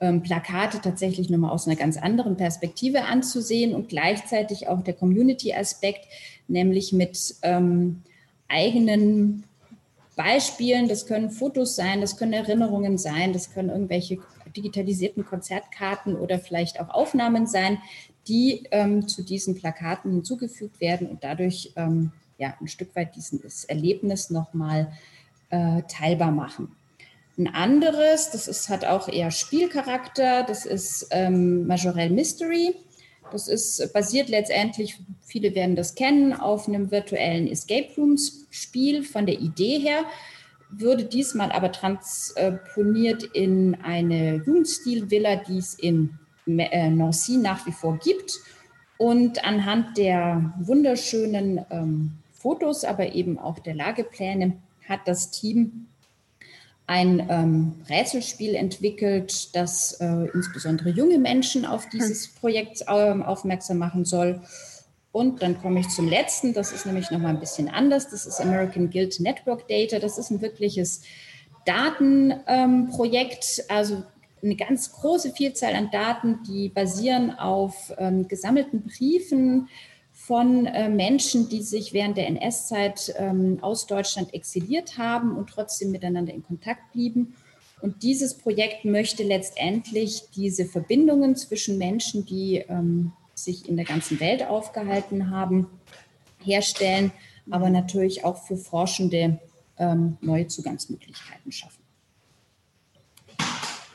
ähm, Plakate tatsächlich nochmal aus einer ganz anderen Perspektive anzusehen und gleichzeitig auch der Community-Aspekt, nämlich mit ähm, eigenen Beispielen. Das können Fotos sein, das können Erinnerungen sein, das können irgendwelche digitalisierten Konzertkarten oder vielleicht auch Aufnahmen sein, die ähm, zu diesen Plakaten hinzugefügt werden und dadurch ähm, ja, ein Stück weit dieses Erlebnis nochmal äh, teilbar machen. Ein anderes, das ist, hat auch eher Spielcharakter, das ist ähm, Majorel Mystery. Das ist basiert letztendlich, viele werden das kennen, auf einem virtuellen Escape Rooms Spiel von der Idee her, würde diesmal aber transponiert in eine Jugendstil-Villa, die es in äh, Nancy nach wie vor gibt. Und anhand der wunderschönen ähm, Fotos, aber eben auch der Lagepläne, hat das Team ein ähm, Rätselspiel entwickelt, das äh, insbesondere junge Menschen auf dieses hm. Projekt äh, aufmerksam machen soll. Und dann komme ich zum letzten, das ist nämlich nochmal ein bisschen anders. Das ist American Guild Network Data. Das ist ein wirkliches Datenprojekt, ähm, also eine ganz große Vielzahl an Daten, die basieren auf ähm, gesammelten Briefen, von äh, Menschen, die sich während der NS-Zeit ähm, aus Deutschland exiliert haben und trotzdem miteinander in Kontakt blieben. Und dieses Projekt möchte letztendlich diese Verbindungen zwischen Menschen, die ähm, sich in der ganzen Welt aufgehalten haben, herstellen, aber natürlich auch für Forschende ähm, neue Zugangsmöglichkeiten schaffen.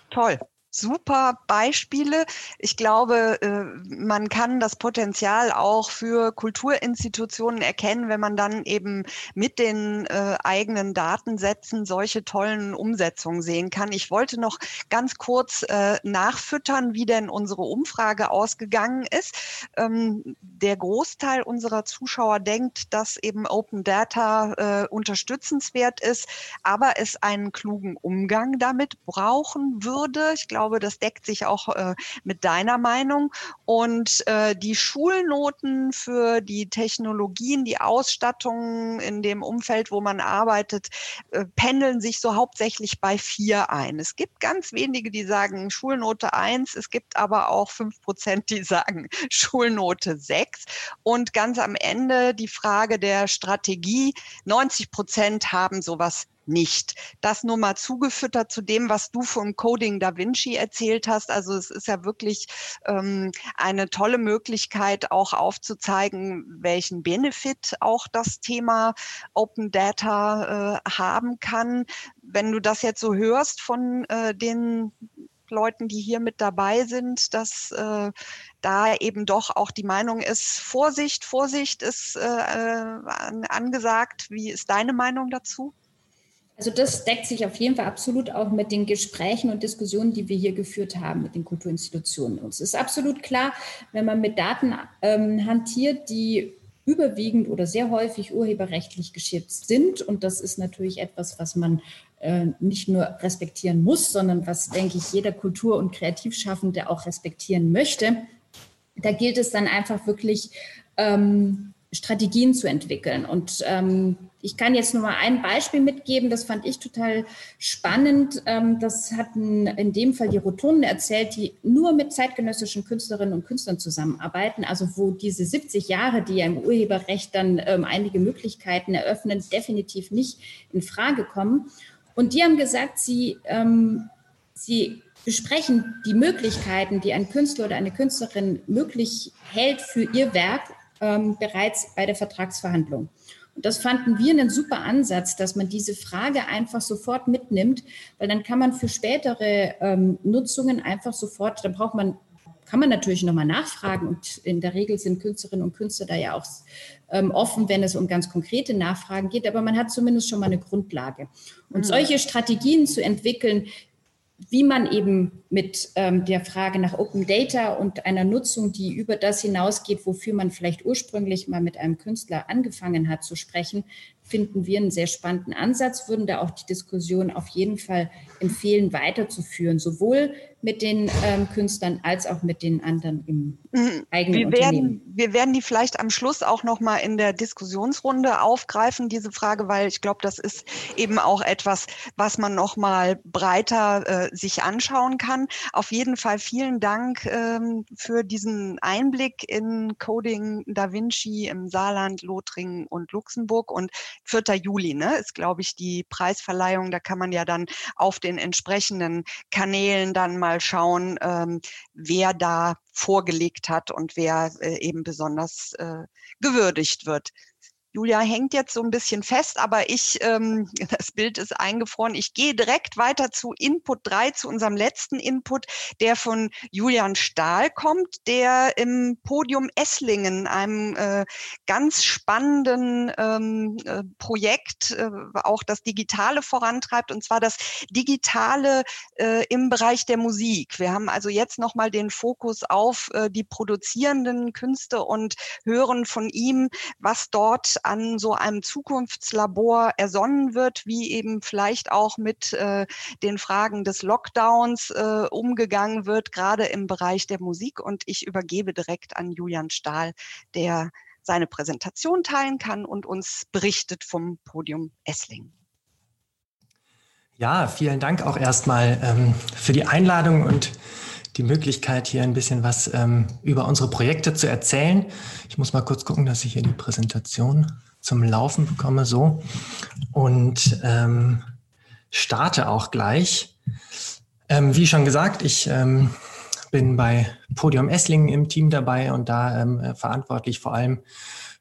Toll super Beispiele. Ich glaube, äh, man kann das Potenzial auch für Kulturinstitutionen erkennen, wenn man dann eben mit den äh, eigenen Datensätzen solche tollen Umsetzungen sehen kann. Ich wollte noch ganz kurz äh, nachfüttern, wie denn unsere Umfrage ausgegangen ist. Ähm, der Großteil unserer Zuschauer denkt, dass eben Open Data unterstützenswert ist, aber es einen klugen Umgang damit brauchen würde. Ich glaube, glaube, das deckt sich auch äh, mit deiner Meinung. Und äh, die Schulnoten für die Technologien, die Ausstattung in dem Umfeld, wo man arbeitet, äh, pendeln sich so hauptsächlich bei vier ein. Es gibt ganz wenige, die sagen Schulnote eins. Es gibt aber auch fünf Prozent, die sagen Schulnote sechs. Und ganz am Ende die Frage der Strategie. 90 Prozent haben sowas nicht. Das nur mal zugefüttert zu dem, was du vom Coding Da Vinci erzählt hast. Also es ist ja wirklich ähm, eine tolle Möglichkeit, auch aufzuzeigen, welchen Benefit auch das Thema Open Data äh, haben kann. Wenn du das jetzt so hörst von äh, den Leuten, die hier mit dabei sind, dass äh, da eben doch auch die Meinung ist, Vorsicht, Vorsicht ist äh, äh angesagt. Wie ist deine Meinung dazu? Also das deckt sich auf jeden Fall absolut auch mit den Gesprächen und Diskussionen, die wir hier geführt haben mit den Kulturinstitutionen. Uns ist absolut klar, wenn man mit Daten ähm, hantiert, die überwiegend oder sehr häufig urheberrechtlich geschützt sind. Und das ist natürlich etwas, was man äh, nicht nur respektieren muss, sondern was, denke ich, jeder Kultur- und Kreativschaffende auch respektieren möchte. Da gilt es dann einfach wirklich, ähm, Strategien zu entwickeln. Und ähm, ich kann jetzt nur mal ein Beispiel mitgeben, das fand ich total spannend. Ähm, das hatten in dem Fall die Rotunden erzählt, die nur mit zeitgenössischen Künstlerinnen und Künstlern zusammenarbeiten, also wo diese 70 Jahre, die ja im Urheberrecht dann ähm, einige Möglichkeiten eröffnen, definitiv nicht in Frage kommen. Und die haben gesagt, sie, ähm, sie besprechen die Möglichkeiten, die ein Künstler oder eine Künstlerin möglich hält für ihr Werk ähm, bereits bei der Vertragsverhandlung. Und das fanden wir einen super Ansatz, dass man diese Frage einfach sofort mitnimmt, weil dann kann man für spätere ähm, Nutzungen einfach sofort, dann braucht man kann man natürlich nochmal nachfragen und in der Regel sind Künstlerinnen und Künstler da ja auch ähm, offen, wenn es um ganz konkrete Nachfragen geht, aber man hat zumindest schon mal eine Grundlage. Und mhm. solche Strategien zu entwickeln, wie man eben mit ähm, der Frage nach Open Data und einer Nutzung, die über das hinausgeht, wofür man vielleicht ursprünglich mal mit einem Künstler angefangen hat zu sprechen, finden wir einen sehr spannenden Ansatz, würden da auch die Diskussion auf jeden Fall empfehlen, weiterzuführen, sowohl mit den ähm, Künstlern als auch mit den anderen im mhm. eigenen wir Unternehmen. Werden, wir werden die vielleicht am Schluss auch noch mal in der Diskussionsrunde aufgreifen, diese Frage, weil ich glaube, das ist eben auch etwas, was man noch mal breiter äh, sich anschauen kann. Auf jeden Fall vielen Dank ähm, für diesen Einblick in Coding Da Vinci im Saarland, Lothringen und Luxemburg und 4. Juli ne, ist, glaube ich, die Preisverleihung. Da kann man ja dann auf den entsprechenden Kanälen dann mal schauen, ähm, wer da vorgelegt hat und wer äh, eben besonders äh, gewürdigt wird. Julia hängt jetzt so ein bisschen fest, aber ich, ähm, das Bild ist eingefroren. Ich gehe direkt weiter zu Input 3, zu unserem letzten Input, der von Julian Stahl kommt, der im Podium Esslingen, einem äh, ganz spannenden ähm, äh, Projekt, äh, auch das Digitale vorantreibt, und zwar das Digitale äh, im Bereich der Musik. Wir haben also jetzt nochmal den Fokus auf äh, die produzierenden Künste und hören von ihm, was dort an so einem Zukunftslabor ersonnen wird, wie eben vielleicht auch mit äh, den Fragen des Lockdowns äh, umgegangen wird, gerade im Bereich der Musik. Und ich übergebe direkt an Julian Stahl, der seine Präsentation teilen kann und uns berichtet vom Podium Essling. Ja, vielen Dank auch erstmal ähm, für die Einladung und die Möglichkeit, hier ein bisschen was ähm, über unsere Projekte zu erzählen. Ich muss mal kurz gucken, dass ich hier die Präsentation zum Laufen bekomme, so. Und ähm, starte auch gleich. Ähm, wie schon gesagt, ich ähm, bin bei Podium Esslingen im Team dabei und da ähm, verantwortlich vor allem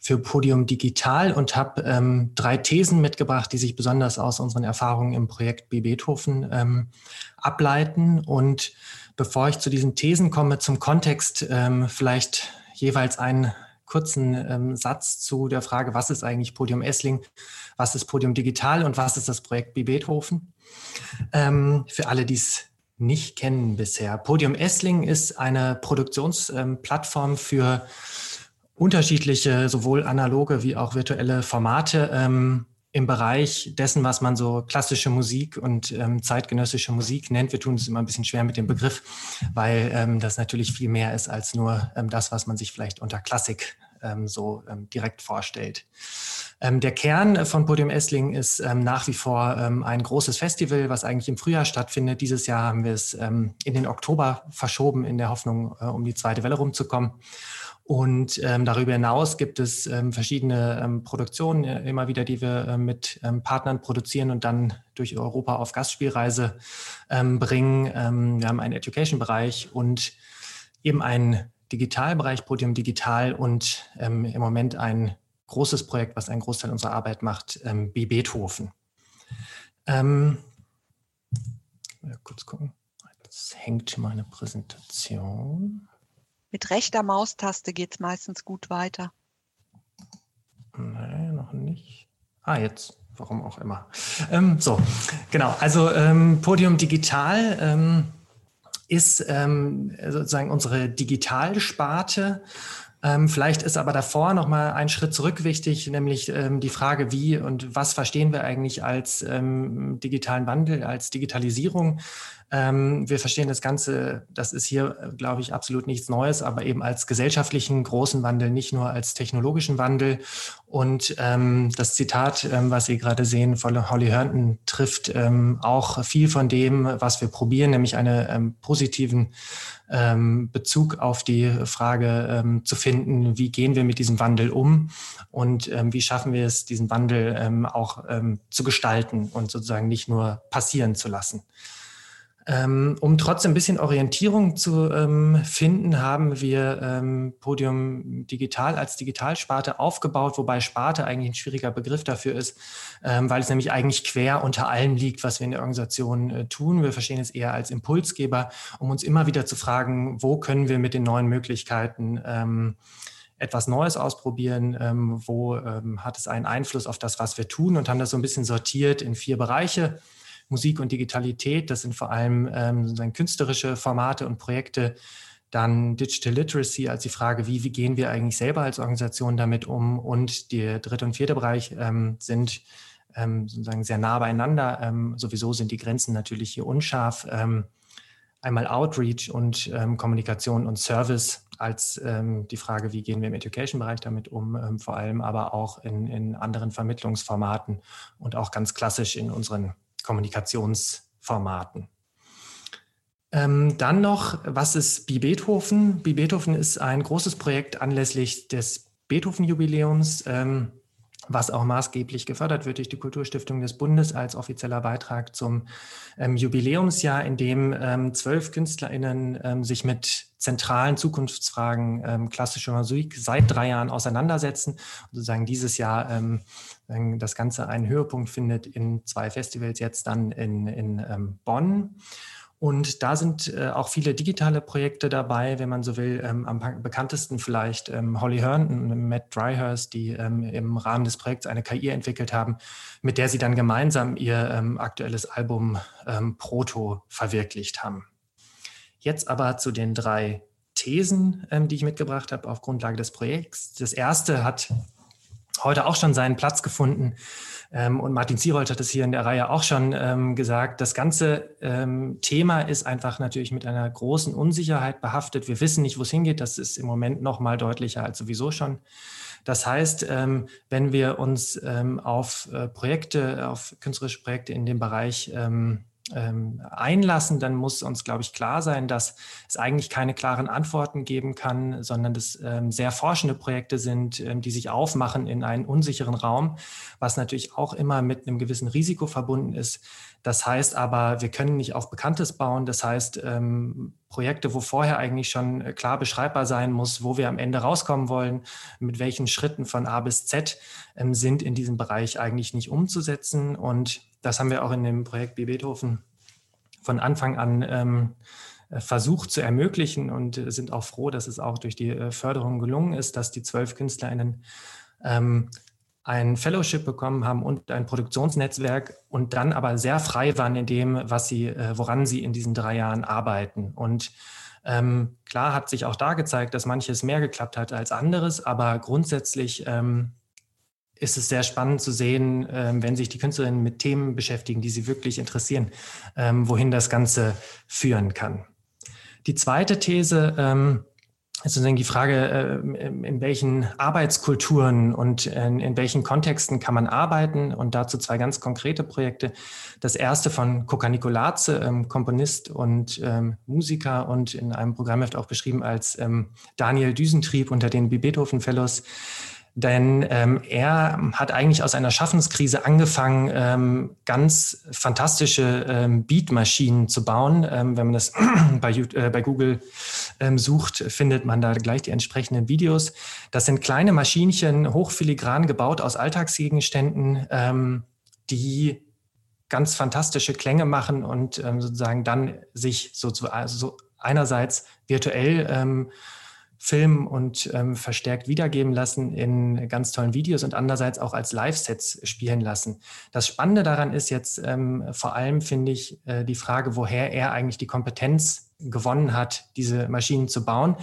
für Podium Digital und habe ähm, drei Thesen mitgebracht, die sich besonders aus unseren Erfahrungen im Projekt B. Beethoven ähm, ableiten. Und bevor ich zu diesen Thesen komme, zum Kontext ähm, vielleicht jeweils einen kurzen ähm, Satz zu der Frage, was ist eigentlich Podium Essling, was ist Podium Digital und was ist das Projekt B. Beethoven. Ähm, für alle, die es nicht kennen bisher. Podium Essling ist eine Produktionsplattform für unterschiedliche, sowohl analoge wie auch virtuelle Formate ähm, im Bereich dessen, was man so klassische Musik und ähm, zeitgenössische Musik nennt. Wir tun es immer ein bisschen schwer mit dem Begriff, weil ähm, das natürlich viel mehr ist als nur ähm, das, was man sich vielleicht unter Klassik ähm, so ähm, direkt vorstellt. Ähm, der Kern von Podium Essling ist nach wie vor ein großes Festival, was eigentlich im Frühjahr stattfindet. Dieses Jahr haben wir es in den Oktober verschoben, in der Hoffnung, äh, um die zweite Welle rumzukommen. Und ähm, darüber hinaus gibt es ähm, verschiedene ähm, Produktionen äh, immer wieder, die wir äh, mit ähm, Partnern produzieren und dann durch Europa auf Gastspielreise ähm, bringen. Ähm, wir haben einen Education-Bereich und eben einen Digitalbereich, Podium Digital und im Moment ein großes Projekt, was einen Großteil unserer Arbeit macht, ähm, B. Beethoven. kurz gucken. Jetzt hängt meine Präsentation. Mit rechter Maustaste geht es meistens gut weiter. Nein, noch nicht. Ah, jetzt. Warum auch immer. Ähm, so, genau. Also ähm, Podium Digital ähm, ist ähm, sozusagen unsere Digitalsparte. Ähm, vielleicht ist aber davor noch mal ein Schritt zurück wichtig, nämlich ähm, die Frage, wie und was verstehen wir eigentlich als digitalen Wandel, als Digitalisierung. Ähm, wir verstehen das Ganze, das ist hier, äh, glaube ich, absolut nichts Neues, aber eben als gesellschaftlichen großen Wandel, nicht nur als technologischen Wandel. Und ähm, das Zitat, ähm, was Sie gerade sehen von Holly Herndon, trifft ähm, auch viel von dem, was wir probieren, nämlich einen ähm, positiven ähm, Bezug auf die Frage zu finden, wie gehen wir mit diesem Wandel um und wie schaffen wir es, diesen Wandel auch zu gestalten und sozusagen nicht nur passieren zu lassen. Ähm, um trotzdem ein bisschen Orientierung zu ähm, finden, haben wir ähm, Podium Digital als Digitalsparte aufgebaut, wobei Sparte eigentlich ein schwieriger Begriff dafür ist, ähm, weil es nämlich eigentlich quer unter allem liegt, was wir in der Organisation äh, tun. Wir verstehen es eher als Impulsgeber, um uns immer wieder zu fragen, wo können wir mit den neuen Möglichkeiten ähm, etwas Neues ausprobieren, ähm, wo hat es einen Einfluss auf das, was wir tun und haben das so ein bisschen sortiert in vier Bereiche. Musik und Digitalität. Das sind vor allem ähm, künstlerische Formate und Projekte. Dann Digital Literacy als die Frage, wie, wie gehen wir eigentlich selber als Organisation damit um? Und der dritte und vierte Bereich ähm, sind ähm, sozusagen sehr nah beieinander. Ähm, sowieso sind die Grenzen natürlich hier unscharf. Ähm, einmal Outreach und ähm, Kommunikation und Service als ähm, die Frage, wie gehen wir im Education-Bereich damit um, ähm, vor allem aber auch in, in anderen Vermittlungsformaten und auch ganz klassisch in unseren Kommunikationsformaten. Ähm, dann noch, was ist Bi Beethoven? Bi Beethoven ist ein großes Projekt anlässlich des Beethoven-Jubiläums, ähm, was auch maßgeblich gefördert wird durch die Kulturstiftung des Bundes als offizieller Beitrag zum ähm, Jubiläumsjahr, in dem ähm, zwölf KünstlerInnen ähm, sich mit zentralen Zukunftsfragen ähm, klassischer Musik seit drei Jahren auseinandersetzen. Und sozusagen dieses Jahr ähm, das Ganze einen Höhepunkt findet in zwei Festivals, jetzt dann in, in ähm, Bonn. Und da sind äh, auch viele digitale Projekte dabei, wenn man so will. Ähm, am bekanntesten vielleicht ähm, Holly Hearn und Matt Dryhurst, die ähm, im Rahmen des Projekts eine KI entwickelt haben, mit der sie dann gemeinsam ihr ähm, aktuelles Album ähm, Proto verwirklicht haben. Jetzt aber zu den drei Thesen, ähm, die ich mitgebracht habe auf Grundlage des Projekts. Das erste hat heute auch schon seinen Platz gefunden. Ähm, und Martin Zierold hat es hier in der Reihe auch schon ähm, gesagt. Das ganze ähm, Thema ist einfach natürlich mit einer großen Unsicherheit behaftet. Wir wissen nicht, wo es hingeht. Das ist im Moment noch mal deutlicher als sowieso schon. Das heißt, wenn wir uns auf äh, Projekte, auf künstlerische Projekte in dem Bereich ähm, ähm, einlassen, dann muss uns, glaube ich, klar sein, dass es eigentlich keine klaren Antworten geben kann, sondern dass ähm, sehr forschende Projekte sind, ähm, die sich aufmachen in einen unsicheren Raum, was natürlich auch immer mit einem gewissen Risiko verbunden ist. Das heißt aber, wir können nicht auf Bekanntes bauen. Das heißt, ähm, Projekte, wo vorher eigentlich schon äh, klar beschreibbar sein muss, wo wir am Ende rauskommen wollen, mit welchen Schritten von A bis Z ähm, sind in diesem Bereich eigentlich nicht umzusetzen. Und das haben wir auch in dem Projekt B. Beethoven von Anfang an ähm, äh, versucht zu ermöglichen und sind auch froh, dass es auch durch die äh, Förderung gelungen ist, dass die zwölf KünstlerInnen ähm, ein Fellowship bekommen haben und ein Produktionsnetzwerk und dann aber sehr frei waren in dem, was sie, äh, woran sie in diesen drei Jahren arbeiten. Und ähm, klar hat sich auch da gezeigt, dass manches mehr geklappt hat als anderes, aber grundsätzlich ähm, ist es sehr spannend zu sehen, ähm, wenn sich die Künstlerinnen mit Themen beschäftigen, die sie wirklich interessieren, ähm, wohin das Ganze führen kann. Die zweite These ähm, ist sozusagen die Frage, äh, in welchen Arbeitskulturen und in, welchen Kontexten kann man arbeiten und dazu zwei ganz konkrete Projekte. Das erste von Coca Nicolaze, Komponist und Musiker und in einem Programmheft auch beschrieben als Daniel Düsentrieb unter den Beethoven Fellows denn ähm, er hat eigentlich aus einer Schaffenskrise angefangen, ähm, ganz fantastische ähm, Beatmaschinen zu bauen. Ähm, wenn man das bei, äh, bei Google ähm, sucht, findet man da gleich die entsprechenden Videos. Das sind kleine Maschinchen, hochfiligran gebaut aus Alltagsgegenständen, ähm, die ganz fantastische Klänge machen und sozusagen dann sich so, zu, also einerseits virtuell filmen und ähm, verstärkt wiedergeben lassen in ganz tollen Videos und andererseits auch als Live-Sets spielen lassen. Das Spannende daran ist jetzt ähm, vor allem, finde ich, äh, die Frage, woher er eigentlich die Kompetenz gewonnen hat, diese Maschinen zu bauen.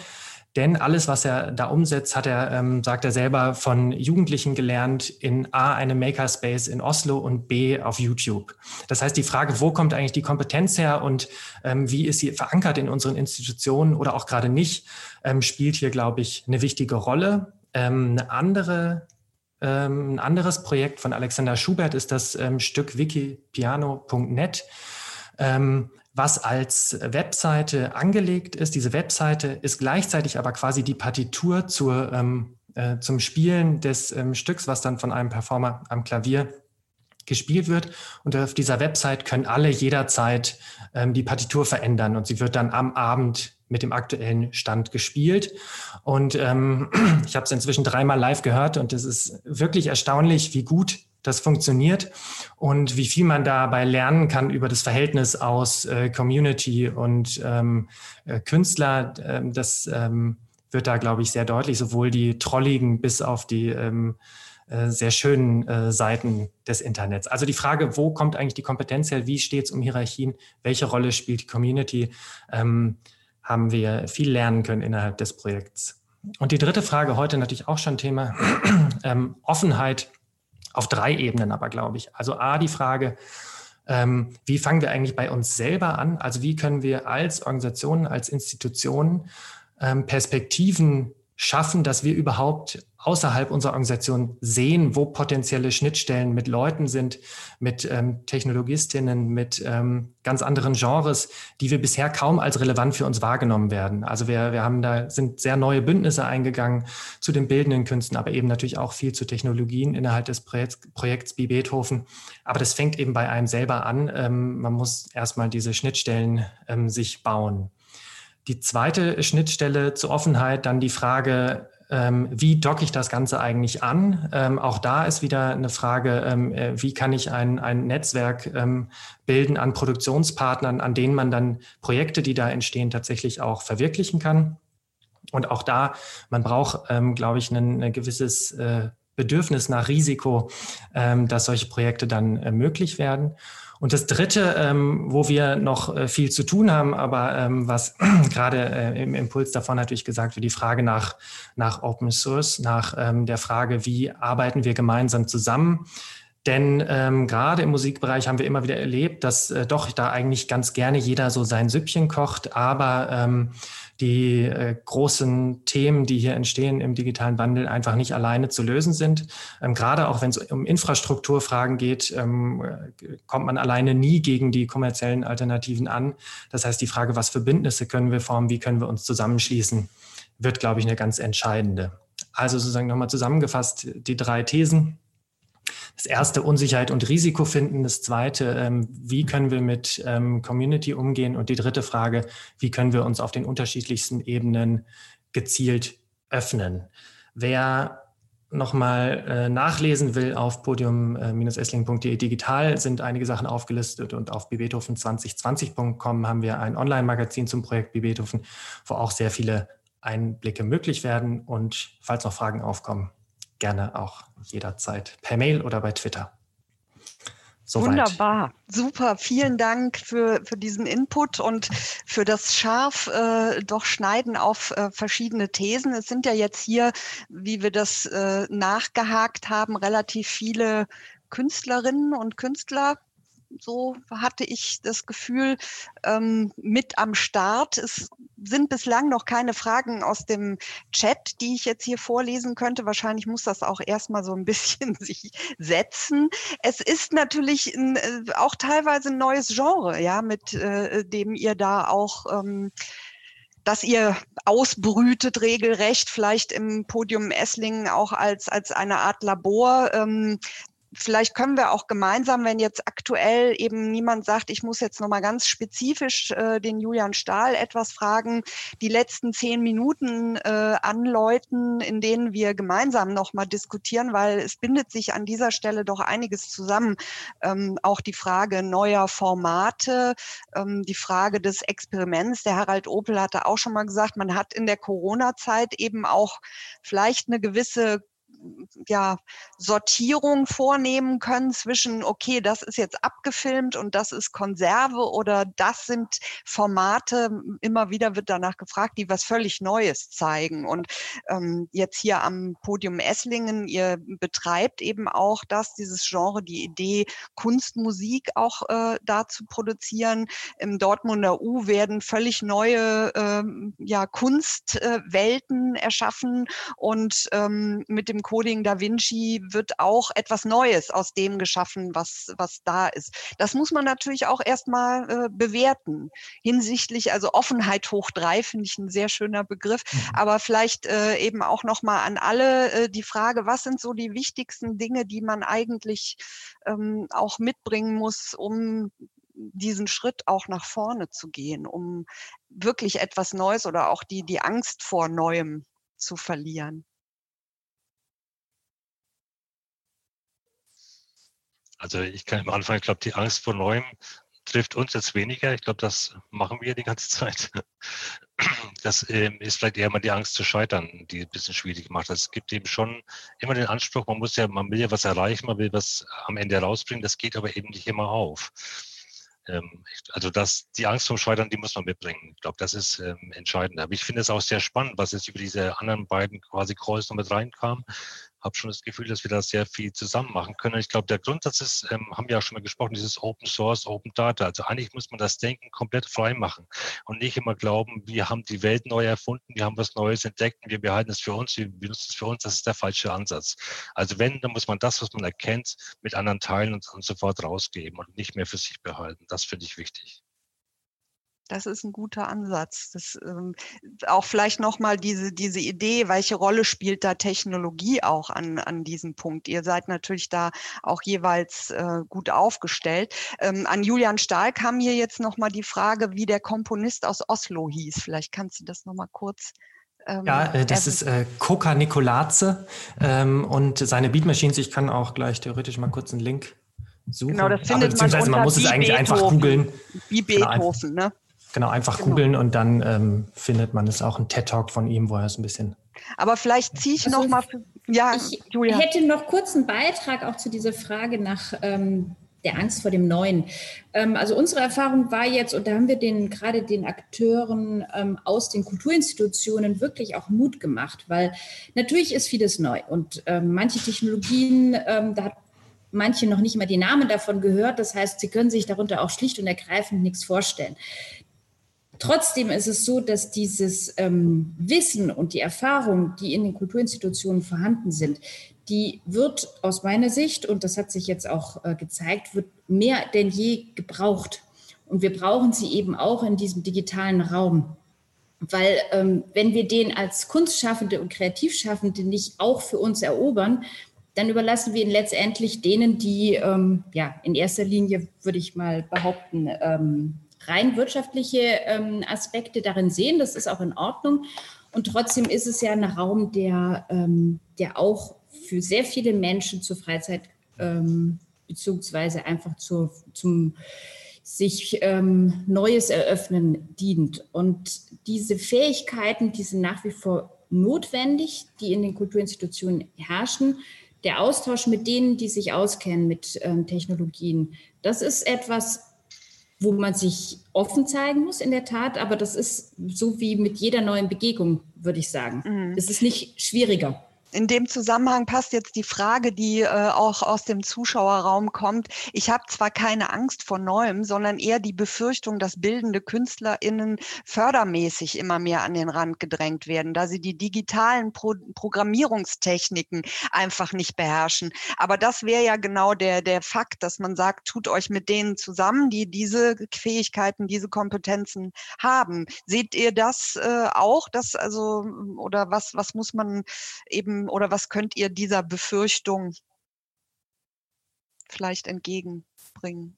Denn alles, was er da umsetzt, hat er, ähm, sagt er selber, von Jugendlichen gelernt in A, einem Makerspace in Oslo und B, auf YouTube. Das heißt, die Frage, wo kommt eigentlich die Kompetenz her und ähm, wie ist sie verankert in unseren Institutionen oder auch gerade nicht, ähm, spielt hier, glaube ich, eine wichtige Rolle. Ähm, eine andere ähm, ein anderes Projekt von Alexander Schubert ist das ähm, Stück wikipiano.net. Was als Webseite angelegt ist. Diese Webseite ist gleichzeitig aber quasi die Partitur zur, ähm, äh, zum Spielen des ähm, Stücks, was dann von einem Performer am Klavier gespielt wird. Und auf dieser Website können alle jederzeit ähm, die Partitur verändern und sie wird dann am Abend mit dem aktuellen Stand gespielt. Und ähm, ich habe es inzwischen dreimal live gehört und es ist wirklich erstaunlich, wie gut das funktioniert und wie viel man dabei lernen kann über das Verhältnis aus äh, Community und ähm, äh, Künstler. Ähm, das ähm, wird da, glaube ich, sehr deutlich, sowohl die trolligen bis auf die ähm, äh, sehr schönen äh, Seiten des Internets. Also die Frage, wo kommt eigentlich die Kompetenz her? Wie steht es um Hierarchien? Welche Rolle spielt die Community? Ähm, haben wir viel lernen können innerhalb des Projekts. Und die dritte Frage heute natürlich auch schon Thema ähm, Offenheit auf drei Ebenen aber, glaube ich. Also A, die Frage, ähm, wie fangen wir eigentlich bei uns selber an? Also wie können wir als Organisationen, als Institutionen ähm, Perspektiven schaffen, dass wir überhaupt außerhalb unserer Organisation sehen, wo potenzielle Schnittstellen mit Leuten sind, mit ähm, Technologistinnen, mit ähm, ganz anderen Genres, die wir bisher kaum als relevant für uns wahrgenommen werden. Also wir, wir haben da, sind sehr neue Bündnisse eingegangen zu den bildenden Künsten, aber eben natürlich auch viel zu Technologien innerhalb des Projekts, Projekts Bi Beethoven. Aber das fängt eben bei einem selber an. Ähm, man muss erstmal diese Schnittstellen ähm, sich bauen. Die zweite Schnittstelle zur Offenheit, dann die Frage, ähm, wie docke ich das Ganze eigentlich an? Ähm, auch da ist wieder eine Frage, ähm, äh, wie kann ich ein, ein Netzwerk bilden an Produktionspartnern, an denen man dann Projekte, die da entstehen, tatsächlich auch verwirklichen kann. Und auch da, man braucht, glaube ich, ein, ein gewisses äh, Bedürfnis nach Risiko, dass solche Projekte dann äh, möglich werden. Und das Dritte, ähm, wo wir noch äh, viel zu tun haben, aber ähm, was gerade äh, im Impuls davon natürlich gesagt wird, die Frage nach, nach Open Source, nach ähm, der Frage, wie arbeiten wir gemeinsam zusammen. Denn ähm, gerade im Musikbereich haben wir immer wieder erlebt, dass äh, doch da eigentlich ganz gerne jeder so sein Süppchen kocht, aber ähm, die äh, großen Themen, die hier entstehen im digitalen Wandel, einfach nicht alleine zu lösen sind. Ähm, gerade auch wenn es um Infrastrukturfragen geht, ähm, äh, kommt man alleine nie gegen die kommerziellen Alternativen an. Das heißt, die Frage, was für Bündnisse können wir formen, wie können wir uns zusammenschließen, wird, glaube ich, eine ganz entscheidende. Also sozusagen nochmal zusammengefasst die drei Thesen. Das erste, Unsicherheit und Risiko finden. Das zweite, ähm, wie können wir mit ähm, Community umgehen? Und die dritte Frage, wie können wir uns auf den unterschiedlichsten Ebenen gezielt öffnen? Wer nochmal äh, nachlesen will, auf podium-essling.de digital sind einige Sachen aufgelistet und auf bibethofen2020.com haben wir ein Online-Magazin zum Projekt Bibethofen, wo auch sehr viele Einblicke möglich werden. Und falls noch Fragen aufkommen, gerne auch jederzeit per Mail oder bei Twitter. Soweit. Wunderbar, super. Vielen Dank für, für diesen Input und für das scharf äh, doch Schneiden auf äh, verschiedene Thesen. Es sind ja jetzt hier, wie wir das äh, nachgehakt haben, relativ viele Künstlerinnen und Künstler so hatte ich das Gefühl, ähm, mit am Start. Es sind bislang noch keine Fragen aus dem Chat, die ich jetzt hier vorlesen könnte. Wahrscheinlich muss das auch erstmal so ein bisschen sich setzen. Es ist natürlich ein, äh, auch teilweise ein neues Genre, ja, mit äh, dem ihr da auch ähm, dass ihr ausbrütet regelrecht, vielleicht im Podium Esslingen auch als, als eine Art Labor. Ähm, vielleicht können wir auch gemeinsam, wenn jetzt aktuell eben niemand sagt, ich muss jetzt nochmal ganz spezifisch äh, den Julian Stahl etwas fragen, die letzten zehn Minuten äh, anläuten, in denen wir gemeinsam nochmal diskutieren, weil es bindet sich an dieser Stelle doch einiges zusammen. Ähm, auch die Frage neuer Formate, ähm, die Frage des Experiments. Der Harald Opel hatte auch schon mal gesagt, man hat in der Corona-Zeit eben auch vielleicht eine gewisse ja, Sortierung vornehmen können zwischen, okay, das ist jetzt abgefilmt und das ist Konserve oder das sind Formate, immer wieder wird danach gefragt, die was völlig Neues zeigen. Und ähm, jetzt hier am Podium Esslingen, ihr betreibt eben auch das, dieses Genre, die Idee, Kunstmusik auch äh, da zu produzieren. Im Dortmunder U werden völlig neue ähm, ja, Kunstwelten äh, erschaffen und ähm, mit dem Coding Da Vinci wird auch etwas Neues aus dem geschaffen, was, was da ist. Das muss man natürlich auch erstmal äh, bewerten. Hinsichtlich, also Offenheit hoch drei finde ich ein sehr schöner Begriff, mhm. aber vielleicht äh, eben auch nochmal an alle äh, die Frage, was sind so die wichtigsten Dinge, die man eigentlich ähm, auch mitbringen muss, um diesen Schritt auch nach vorne zu gehen, um wirklich etwas Neues oder auch die, die Angst vor Neuem zu verlieren. Also ich kann am Anfang, ich glaube, die Angst vor Neuem trifft uns jetzt weniger. Ich glaube, das machen wir die ganze Zeit. Das ähm, ist vielleicht eher mal die Angst zu scheitern, die ein bisschen schwierig macht. Also es gibt eben schon immer den Anspruch, man muss ja, man will ja was erreichen, man will was am Ende herausbringen, das geht aber eben nicht immer auf. Ähm, also das, die Angst vom Scheitern, die muss man mitbringen. Ich glaube, das ist ähm, entscheidend. Aber ich finde es auch sehr spannend, was jetzt über diese anderen beiden quasi Calls noch mit reinkam habe schon das Gefühl, dass wir da sehr viel zusammen machen können. Ich glaube, der Grundsatz ist, ähm, haben wir ja schon mal gesprochen, dieses Open Source, Open Data. Also eigentlich muss man das Denken komplett frei machen und nicht immer glauben, wir haben die Welt neu erfunden, wir haben was Neues entdeckt und wir behalten es für uns, wir benutzen es für uns. Das ist der falsche Ansatz. Also wenn, dann muss man das, was man erkennt, mit anderen teilen und, und sofort rausgeben und nicht mehr für sich behalten. Das finde ich wichtig. Das ist ein guter Ansatz. Das, ähm, auch vielleicht nochmal diese, diese Idee, welche Rolle spielt da Technologie auch an, an diesem Punkt? Ihr seid natürlich da auch jeweils äh, gut aufgestellt. Ähm, an Julian Stahl kam hier jetzt nochmal die Frage, wie der Komponist aus Oslo hieß. Vielleicht kannst du das nochmal kurz ähm, ja, äh, das ist äh, Coca Nicolaze ähm, und seine Beat Machines. Ich kann auch gleich theoretisch mal kurz einen Link suchen. Genau, das findet Aber, beziehungsweise man, man muss es eigentlich einfach googeln. Wie genau, Beethoven, genau, ne? Genau, einfach genau. googeln und dann ähm, findet man es auch ein TED-Talk von ihm, wo er es ein bisschen. Aber vielleicht ziehe ich also, noch mal. Ja, ich Julia. hätte noch kurz einen Beitrag auch zu dieser Frage nach ähm, der Angst vor dem Neuen. Ähm, also unsere Erfahrung war jetzt, und da haben wir den gerade den Akteuren ähm, aus den Kulturinstitutionen wirklich auch Mut gemacht, weil natürlich ist vieles neu und ähm, manche Technologien, ähm, da hat manche noch nicht mal die Namen davon gehört. Das heißt, sie können sich darunter auch schlicht und ergreifend nichts vorstellen. Trotzdem ist es so, dass dieses ähm, Wissen und die Erfahrung, die in den Kulturinstitutionen vorhanden sind, die wird aus meiner Sicht, und das hat sich jetzt auch äh, gezeigt, wird mehr denn je gebraucht. Und wir brauchen sie eben auch in diesem digitalen Raum. Weil ähm, wenn wir den als Kunstschaffende und Kreativschaffende nicht auch für uns erobern, dann überlassen wir ihn letztendlich denen, die ähm, ja in erster Linie, würde ich mal behaupten, ähm, rein wirtschaftliche ähm, Aspekte darin sehen. Das ist auch in Ordnung. Und trotzdem ist es ja ein Raum, der, ähm, der auch für sehr viele Menschen zur Freizeit ähm, beziehungsweise einfach zur, zum sich ähm, Neues eröffnen dient. Und diese Fähigkeiten, die sind nach wie vor notwendig, die in den Kulturinstitutionen herrschen. Der Austausch mit denen, die sich auskennen mit ähm, Technologien, das ist etwas, wo man sich offen zeigen muss, in der Tat. Aber das ist so wie mit jeder neuen Begegnung, würde ich sagen. Mhm. Es ist nicht schwieriger. In dem Zusammenhang passt jetzt die Frage, die äh, auch aus dem Zuschauerraum kommt. Ich habe zwar keine Angst vor Neuem, sondern eher die Befürchtung, dass bildende KünstlerInnen fördermäßig immer mehr an den Rand gedrängt werden, da sie die digitalen Pro Programmierungstechniken einfach nicht beherrschen. Aber das wäre ja genau der, der Fakt, dass man sagt, tut euch mit denen zusammen, die diese Fähigkeiten, diese Kompetenzen haben. Seht ihr das äh, auch? Das also, oder was, was muss man eben oder was könnt ihr dieser Befürchtung vielleicht entgegenbringen?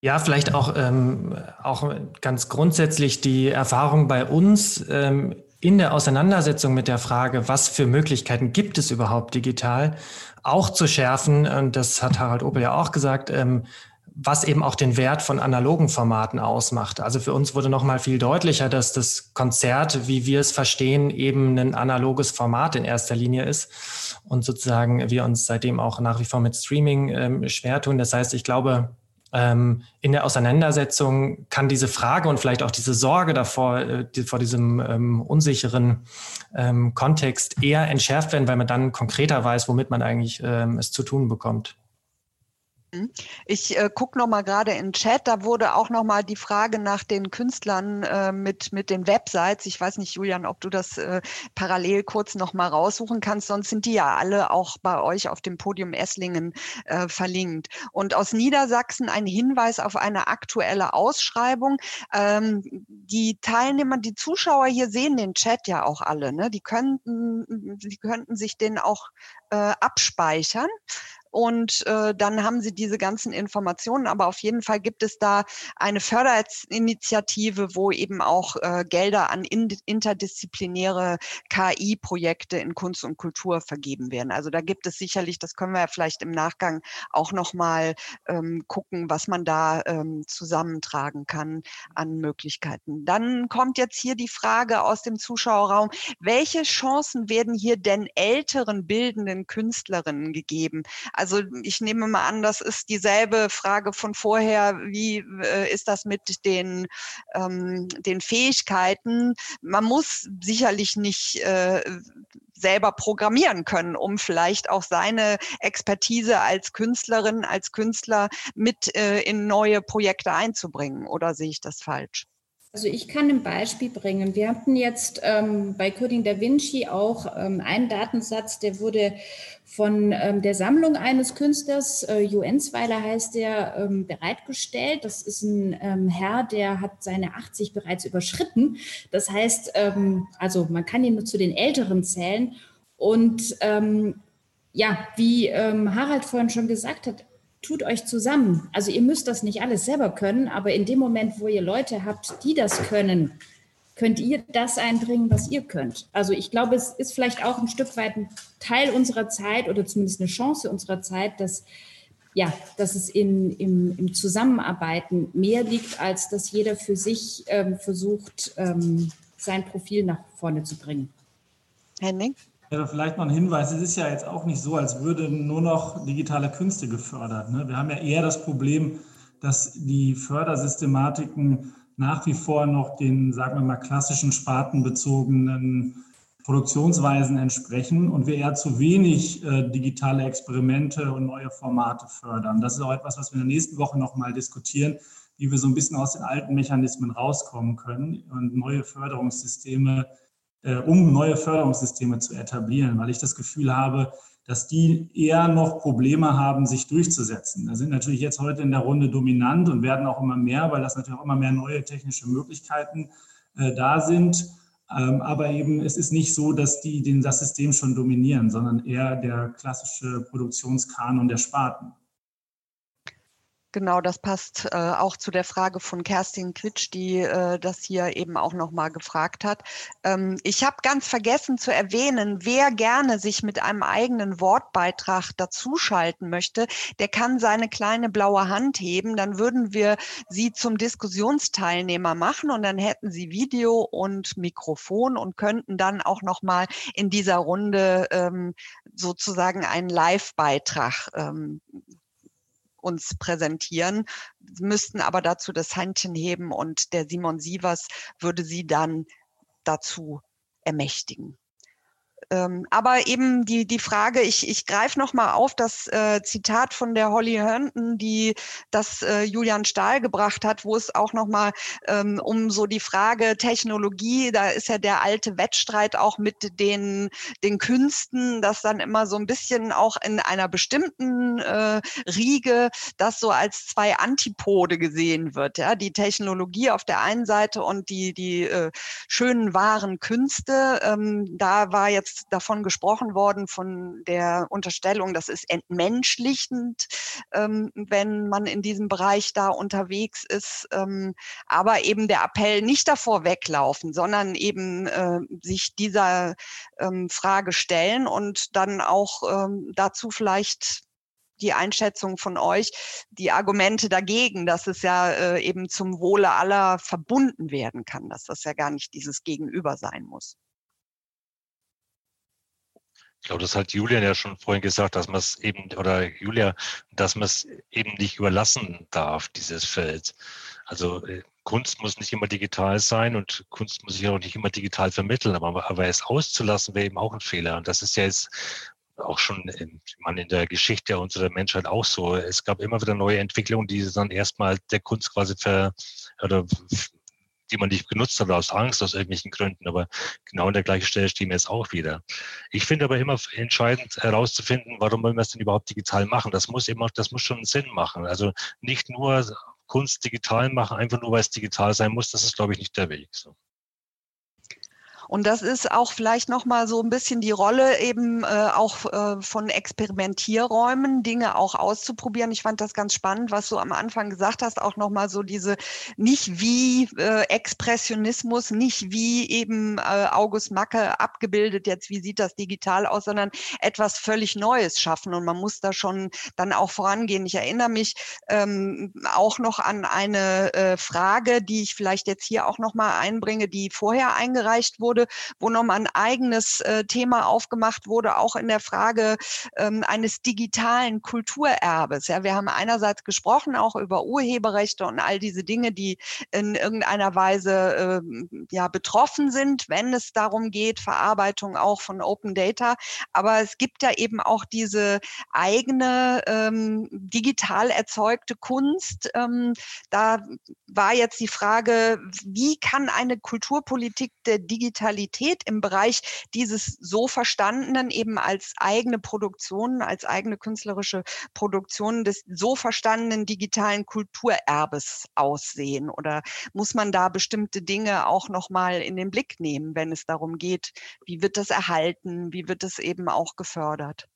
Ja, vielleicht auch, ähm, auch ganz grundsätzlich die Erfahrung bei uns ähm, in der Auseinandersetzung mit der Frage, was für Möglichkeiten gibt es überhaupt digital, auch zu schärfen. Und das hat Harald Opel ja auch gesagt. Ähm, was eben auch den Wert von analogen Formaten ausmacht. Also für uns wurde nochmal viel deutlicher, dass das Konzert, wie wir es verstehen, eben ein analoges Format in erster Linie ist und sozusagen wir uns seitdem auch nach wie vor mit Streaming ähm, schwer tun. Das heißt, ich glaube, ähm, in der Auseinandersetzung kann diese Frage und vielleicht auch diese Sorge davor, äh, die, vor diesem ähm, unsicheren ähm, Kontext eher entschärft werden, weil man dann konkreter weiß, womit man eigentlich ähm, es zu tun bekommt. Mhm. Ich äh, gucke noch mal gerade in den Chat. Da wurde auch noch mal die Frage nach den Künstlern äh, mit mit den Websites. Ich weiß nicht, Julian, ob du das äh, parallel kurz noch mal raussuchen kannst. Sonst sind die ja alle auch bei euch auf dem Podium Esslingen äh, verlinkt. Und aus Niedersachsen ein Hinweis auf eine aktuelle Ausschreibung. Ähm, die Teilnehmer, die Zuschauer hier sehen den Chat ja auch alle. Ne? Die könnten, die könnten sich den auch äh, abspeichern und äh, dann haben sie diese ganzen Informationen. Aber auf jeden Fall gibt es da eine Förderinitiative, wo eben auch äh, Gelder an in, interdisziplinäre KI-Projekte in Kunst und Kultur vergeben werden. Also da gibt es sicherlich, das können wir ja vielleicht im Nachgang auch nochmal ähm, gucken, was man da ähm, zusammentragen kann an Möglichkeiten. Dann kommt jetzt hier die Frage aus dem Zuschauerraum, welche Chancen werden hier denn älteren bildenden Künstlerinnen gegeben? Also ich nehme mal an, das ist dieselbe Frage von vorher. Wie äh, ist das mit den, ähm, den Fähigkeiten? Man muss sicherlich nicht äh, selber programmieren können, um vielleicht auch seine Expertise als Künstlerin, als Künstler mit äh, in neue Projekte einzubringen. Oder sehe ich das falsch? Also ich kann ein Beispiel bringen. Wir hatten jetzt ähm, bei Coding Da Vinci auch ähm, einen Datensatz, der wurde von ähm, der Sammlung eines Künstlers, äh, Juenzweiler heißt der, ähm, bereitgestellt. Das ist ein ähm, Herr, der hat seine 80 bereits überschritten. Das heißt, ähm, also man kann ihn nur zu den Älteren zählen. Und ja, wie Harald vorhin schon gesagt hat, tut euch zusammen. Also ihr müsst das nicht alles selber können, aber in dem Moment, wo ihr Leute habt, die das können, könnt ihr das einbringen, was ihr könnt. Also ich glaube, es ist vielleicht auch ein Stück weit ein Teil unserer Zeit oder zumindest eine Chance unserer Zeit, dass ja, dass es in, im, im Zusammenarbeiten mehr liegt, als dass jeder für sich ähm, versucht, ähm, sein Profil nach vorne zu bringen. Henning? Ja, vielleicht noch ein Hinweis. Es ist ja jetzt auch nicht so, als würden nur noch digitale Künste gefördert. Ne? Wir haben ja eher das Problem, dass die Fördersystematiken nach wie vor noch den, sagen wir mal, klassischen spartenbezogenen Produktionsweisen entsprechen und wir eher zu wenig äh, digitale Experimente und neue Formate fördern. Das ist auch etwas, was wir in der nächsten Woche nochmal diskutieren, wie wir so ein bisschen aus den alten Mechanismen rauskommen können und neue Förderungssysteme um neue Förderungssysteme zu etablieren, weil ich das Gefühl habe, dass die eher noch Probleme haben, sich durchzusetzen. Da sind natürlich jetzt heute in der Runde dominant und werden auch immer mehr, weil das natürlich auch immer mehr neue technische Möglichkeiten äh, da sind. Ähm, aber eben es ist nicht so, dass die den, das System schon dominieren, sondern eher der klassische Produktionskanon der Sparten. Genau, das passt äh, auch zu der Frage von Kerstin Quitsch, die äh, das hier eben auch nochmal gefragt hat. Ähm, ich habe ganz vergessen zu erwähnen, wer gerne sich mit einem eigenen Wortbeitrag dazuschalten möchte, der kann seine kleine blaue Hand heben. Dann würden wir Sie zum Diskussionsteilnehmer machen und dann hätten Sie Video und Mikrofon und könnten dann auch nochmal in dieser Runde ähm, sozusagen einen Live-Beitrag ähm, uns präsentieren, müssten aber dazu das Handchen heben und der Simon Sievers würde sie dann dazu ermächtigen. Ähm, aber eben die, die Frage, ich, ich greife nochmal auf das äh, Zitat von der Holly Herndon, die das äh, Julian Stahl gebracht hat, wo es auch nochmal ähm, um so die Frage Technologie, da ist ja der alte Wettstreit auch mit den, den Künsten, dass dann immer so ein bisschen auch in einer bestimmten äh, Riege das so als zwei Antipode gesehen wird. Ja? Die Technologie auf der einen Seite und die, die äh, schönen, wahren Künste. Ähm, da war jetzt davon gesprochen worden, von der Unterstellung, das ist entmenschlichend, ähm, wenn man in diesem Bereich da unterwegs ist. Ähm, aber eben der Appell nicht davor weglaufen, sondern eben äh, sich dieser ähm, Frage stellen und dann auch ähm, dazu vielleicht die Einschätzung von euch, die Argumente dagegen, dass es ja äh, eben zum Wohle aller verbunden werden kann, dass das ja gar nicht dieses Gegenüber sein muss. Ich glaube, das hat Julian ja schon vorhin gesagt, dass man es eben, oder Julia, dass man es eben nicht überlassen darf, dieses Feld. Also äh, Kunst muss nicht immer digital sein und Kunst muss sich auch nicht immer digital vermitteln, aber, aber es auszulassen wäre eben auch ein Fehler. Und das ist ja jetzt auch schon in, in der Geschichte unserer Menschheit auch so. Es gab immer wieder neue Entwicklungen, die dann erstmal der Kunst quasi ver, oder die man nicht genutzt hat aus Angst, aus irgendwelchen Gründen. Aber genau an der gleichen Stelle stehen wir jetzt auch wieder. Ich finde aber immer entscheidend herauszufinden, warum wollen wir es denn überhaupt digital machen? Das muss immer, das muss schon Sinn machen. Also nicht nur Kunst digital machen, einfach nur weil es digital sein muss, das ist, glaube ich, nicht der Weg. So. Und das ist auch vielleicht nochmal so ein bisschen die Rolle eben äh, auch äh, von Experimentierräumen, Dinge auch auszuprobieren. Ich fand das ganz spannend, was du am Anfang gesagt hast, auch nochmal so diese nicht wie äh, Expressionismus, nicht wie eben äh, August Macke abgebildet jetzt, wie sieht das digital aus, sondern etwas völlig Neues schaffen. Und man muss da schon dann auch vorangehen. Ich erinnere mich ähm, auch noch an eine äh, Frage, die ich vielleicht jetzt hier auch nochmal einbringe, die vorher eingereicht wurde wurde, wo nochmal ein eigenes äh, Thema aufgemacht wurde, auch in der Frage ähm, eines digitalen Kulturerbes. Ja, wir haben einerseits gesprochen auch über Urheberrechte und all diese Dinge, die in irgendeiner Weise äh, ja betroffen sind, wenn es darum geht, Verarbeitung auch von Open Data. Aber es gibt ja eben auch diese eigene ähm, digital erzeugte Kunst. Ähm, da war jetzt die Frage, wie kann eine Kulturpolitik der Digitalität im Bereich dieses so verstandenen eben als eigene Produktion, als eigene künstlerische Produktion des so verstandenen digitalen Kulturerbes aussehen? Oder muss man da bestimmte Dinge auch nochmal in den Blick nehmen, wenn es darum geht, wie wird das erhalten, wie wird es eben auch gefördert?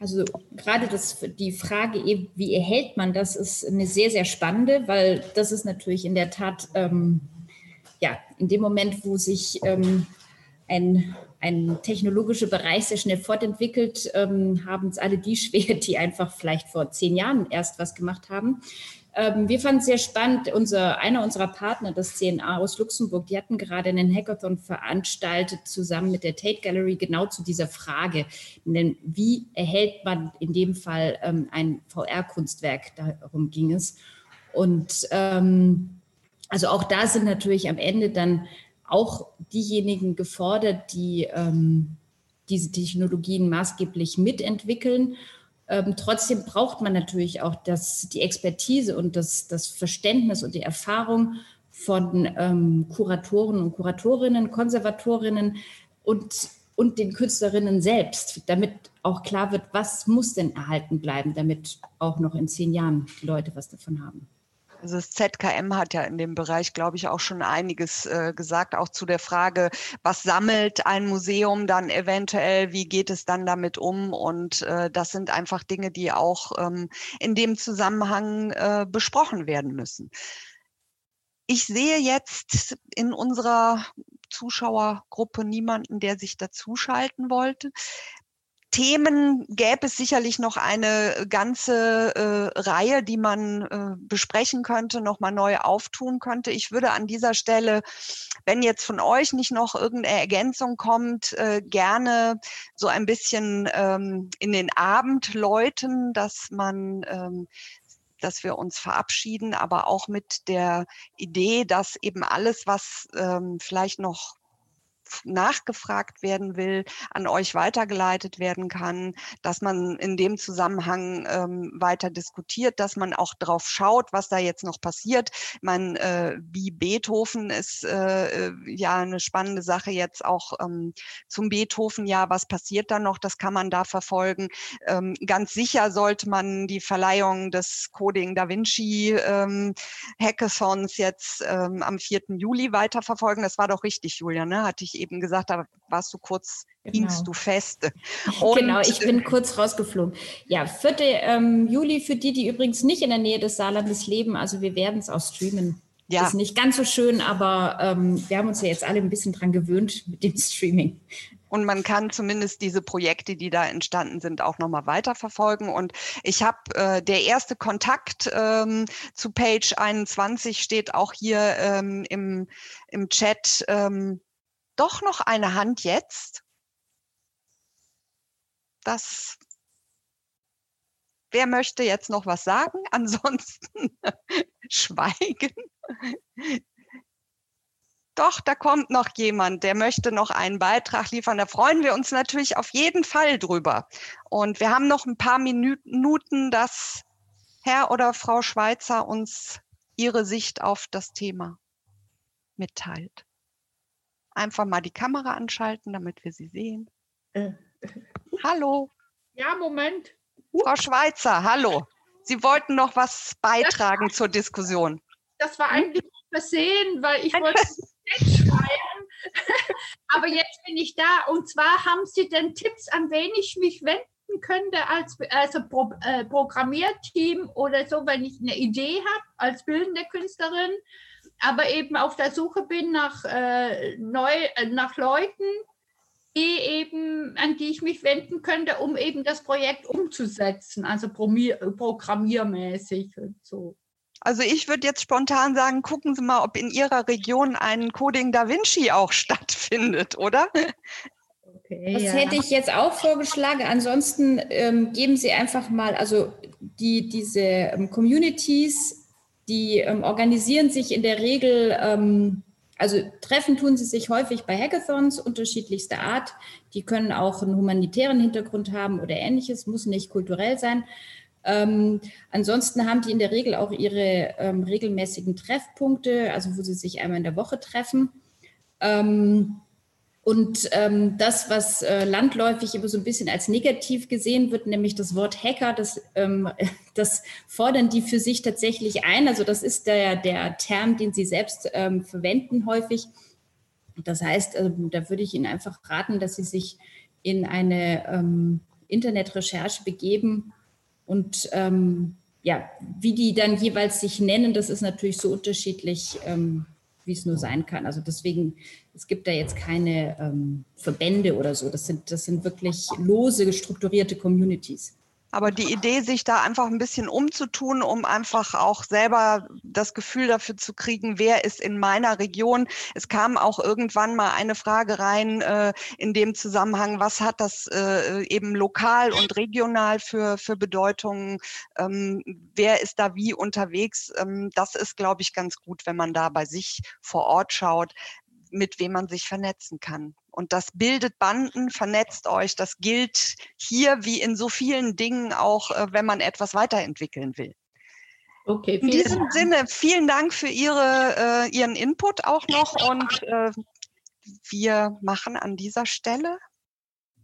Also gerade das, die Frage, wie erhält man das, ist eine sehr, sehr spannende, weil das ist natürlich in der Tat, ähm, ja, in dem Moment, wo sich ähm, ein, ein technologischer Bereich sehr schnell fortentwickelt, ähm, haben es alle die schwer, die einfach vielleicht vor zehn Jahren erst was gemacht haben. Ähm, wir fanden es sehr spannend. Unser, einer unserer Partner, das CNA aus Luxemburg, die hatten gerade einen Hackathon veranstaltet, zusammen mit der Tate Gallery, genau zu dieser Frage. Denn wie erhält man in dem Fall ähm, ein VR-Kunstwerk? Darum ging es. Und ähm, also auch da sind natürlich am Ende dann auch diejenigen gefordert, die ähm, diese Technologien maßgeblich mitentwickeln ähm, trotzdem braucht man natürlich auch das, die Expertise und das, das Verständnis und die Erfahrung von ähm, Kuratoren und Kuratorinnen, Konservatorinnen und, und den Künstlerinnen selbst, damit auch klar wird, was muss denn erhalten bleiben, damit auch noch in zehn Jahren die Leute was davon haben. Also das ZKM hat ja in dem Bereich, glaube ich, auch schon einiges äh, gesagt, auch zu der Frage, was sammelt ein Museum dann eventuell, wie geht es dann damit um? Und äh, das sind einfach Dinge, die auch ähm, in dem Zusammenhang äh, besprochen werden müssen. Ich sehe jetzt in unserer Zuschauergruppe niemanden, der sich dazuschalten wollte. Themen gäbe es sicherlich noch eine ganze äh, Reihe, die man äh, besprechen könnte, nochmal neu auftun könnte. Ich würde an dieser Stelle, wenn jetzt von euch nicht noch irgendeine Ergänzung kommt, äh, gerne so ein bisschen ähm, in den Abend läuten, dass man ähm, dass wir uns verabschieden, aber auch mit der Idee, dass eben alles, was ähm, vielleicht noch nachgefragt werden will, an euch weitergeleitet werden kann, dass man in dem Zusammenhang ähm, weiter diskutiert, dass man auch drauf schaut, was da jetzt noch passiert. Man, äh, wie Beethoven ist äh, äh, ja eine spannende Sache jetzt auch ähm, zum Beethoven. Ja, was passiert da noch? Das kann man da verfolgen. Ähm, ganz sicher sollte man die Verleihung des Coding Da Vinci ähm, Hackathons jetzt ähm, am 4. Juli weiterverfolgen. Das war doch richtig, Julia, ne? Hatte ich eben gesagt, da warst du kurz, genau. hingst du fest. Und genau, ich bin kurz rausgeflogen. Ja, 4. Ähm, Juli für die, die übrigens nicht in der Nähe des Saarlandes leben. Also wir werden es auch streamen. Ja. Ist nicht ganz so schön, aber ähm, wir haben uns ja jetzt alle ein bisschen dran gewöhnt mit dem Streaming. Und man kann zumindest diese Projekte, die da entstanden sind, auch nochmal weiterverfolgen. Und ich habe äh, der erste Kontakt ähm, zu Page 21 steht auch hier ähm, im, im Chat. Ähm, doch noch eine Hand jetzt. Das Wer möchte jetzt noch was sagen? Ansonsten schweigen. Doch, da kommt noch jemand, der möchte noch einen Beitrag liefern. Da freuen wir uns natürlich auf jeden Fall drüber. Und wir haben noch ein paar Minuten, dass Herr oder Frau Schweizer uns ihre Sicht auf das Thema mitteilt. Einfach mal die Kamera anschalten, damit wir sie sehen. Äh. Hallo. Ja, Moment. Frau Schweizer, hallo. Sie wollten noch was beitragen das, zur Diskussion. Das war eigentlich versehen, weil ich wollte nicht schreiben. Aber jetzt bin ich da. Und zwar haben Sie denn Tipps, an wen ich mich wenden könnte als also Pro, äh, Programmierteam oder so, wenn ich eine Idee habe als bildende Künstlerin aber eben auf der Suche bin nach, äh, neu, äh, nach Leuten, die eben, an die ich mich wenden könnte, um eben das Projekt umzusetzen, also programmiermäßig und so. Also ich würde jetzt spontan sagen, gucken Sie mal, ob in Ihrer Region ein Coding Da Vinci auch stattfindet, oder? Okay, das ja. hätte ich jetzt auch vorgeschlagen. Ansonsten ähm, geben Sie einfach mal, also die, diese ähm, Communities, die ähm, organisieren sich in der Regel, ähm, also treffen tun sie sich häufig bei Hackathons unterschiedlichster Art. Die können auch einen humanitären Hintergrund haben oder ähnliches, muss nicht kulturell sein. Ähm, ansonsten haben die in der Regel auch ihre ähm, regelmäßigen Treffpunkte, also wo sie sich einmal in der Woche treffen. Ähm, und ähm, das, was äh, landläufig immer so ein bisschen als negativ gesehen wird, nämlich das Wort Hacker, das, ähm, das fordern die für sich tatsächlich ein. Also das ist der, der Term, den sie selbst ähm, verwenden häufig. Das heißt, äh, da würde ich Ihnen einfach raten, dass Sie sich in eine ähm, Internetrecherche begeben und ähm, ja, wie die dann jeweils sich nennen, das ist natürlich so unterschiedlich, ähm, wie es nur sein kann. Also deswegen, es gibt da jetzt keine ähm, Verbände oder so. Das sind, das sind wirklich lose, strukturierte Communities. Aber die Idee, sich da einfach ein bisschen umzutun, um einfach auch selber das Gefühl dafür zu kriegen, wer ist in meiner Region. Es kam auch irgendwann mal eine Frage rein äh, in dem Zusammenhang, was hat das äh, eben lokal und regional für, für Bedeutungen? Ähm, wer ist da wie unterwegs? Ähm, das ist, glaube ich, ganz gut, wenn man da bei sich vor Ort schaut, mit wem man sich vernetzen kann. Und das bildet Banden, vernetzt euch. Das gilt hier wie in so vielen Dingen auch, äh, wenn man etwas weiterentwickeln will. Okay, in diesem Dank. Sinne, vielen Dank für Ihre, äh, Ihren Input auch noch und äh, wir machen an dieser Stelle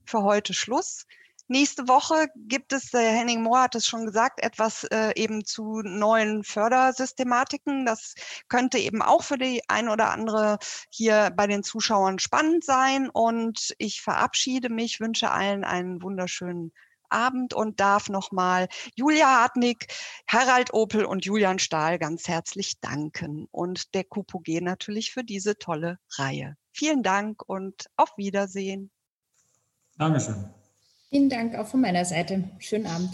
für heute Schluss. Nächste Woche gibt es, der Henning Mohr hat es schon gesagt, etwas äh, eben zu neuen Fördersystematiken. Das könnte eben auch für die ein oder andere hier bei den Zuschauern spannend sein. Und ich verabschiede mich, wünsche allen einen wunderschönen Abend und darf nochmal Julia Hartnick, Harald Opel und Julian Stahl ganz herzlich danken und der KUPOG natürlich für diese tolle Reihe. Vielen Dank und auf Wiedersehen. Dankeschön. Vielen Dank auch von meiner Seite. Schönen Abend.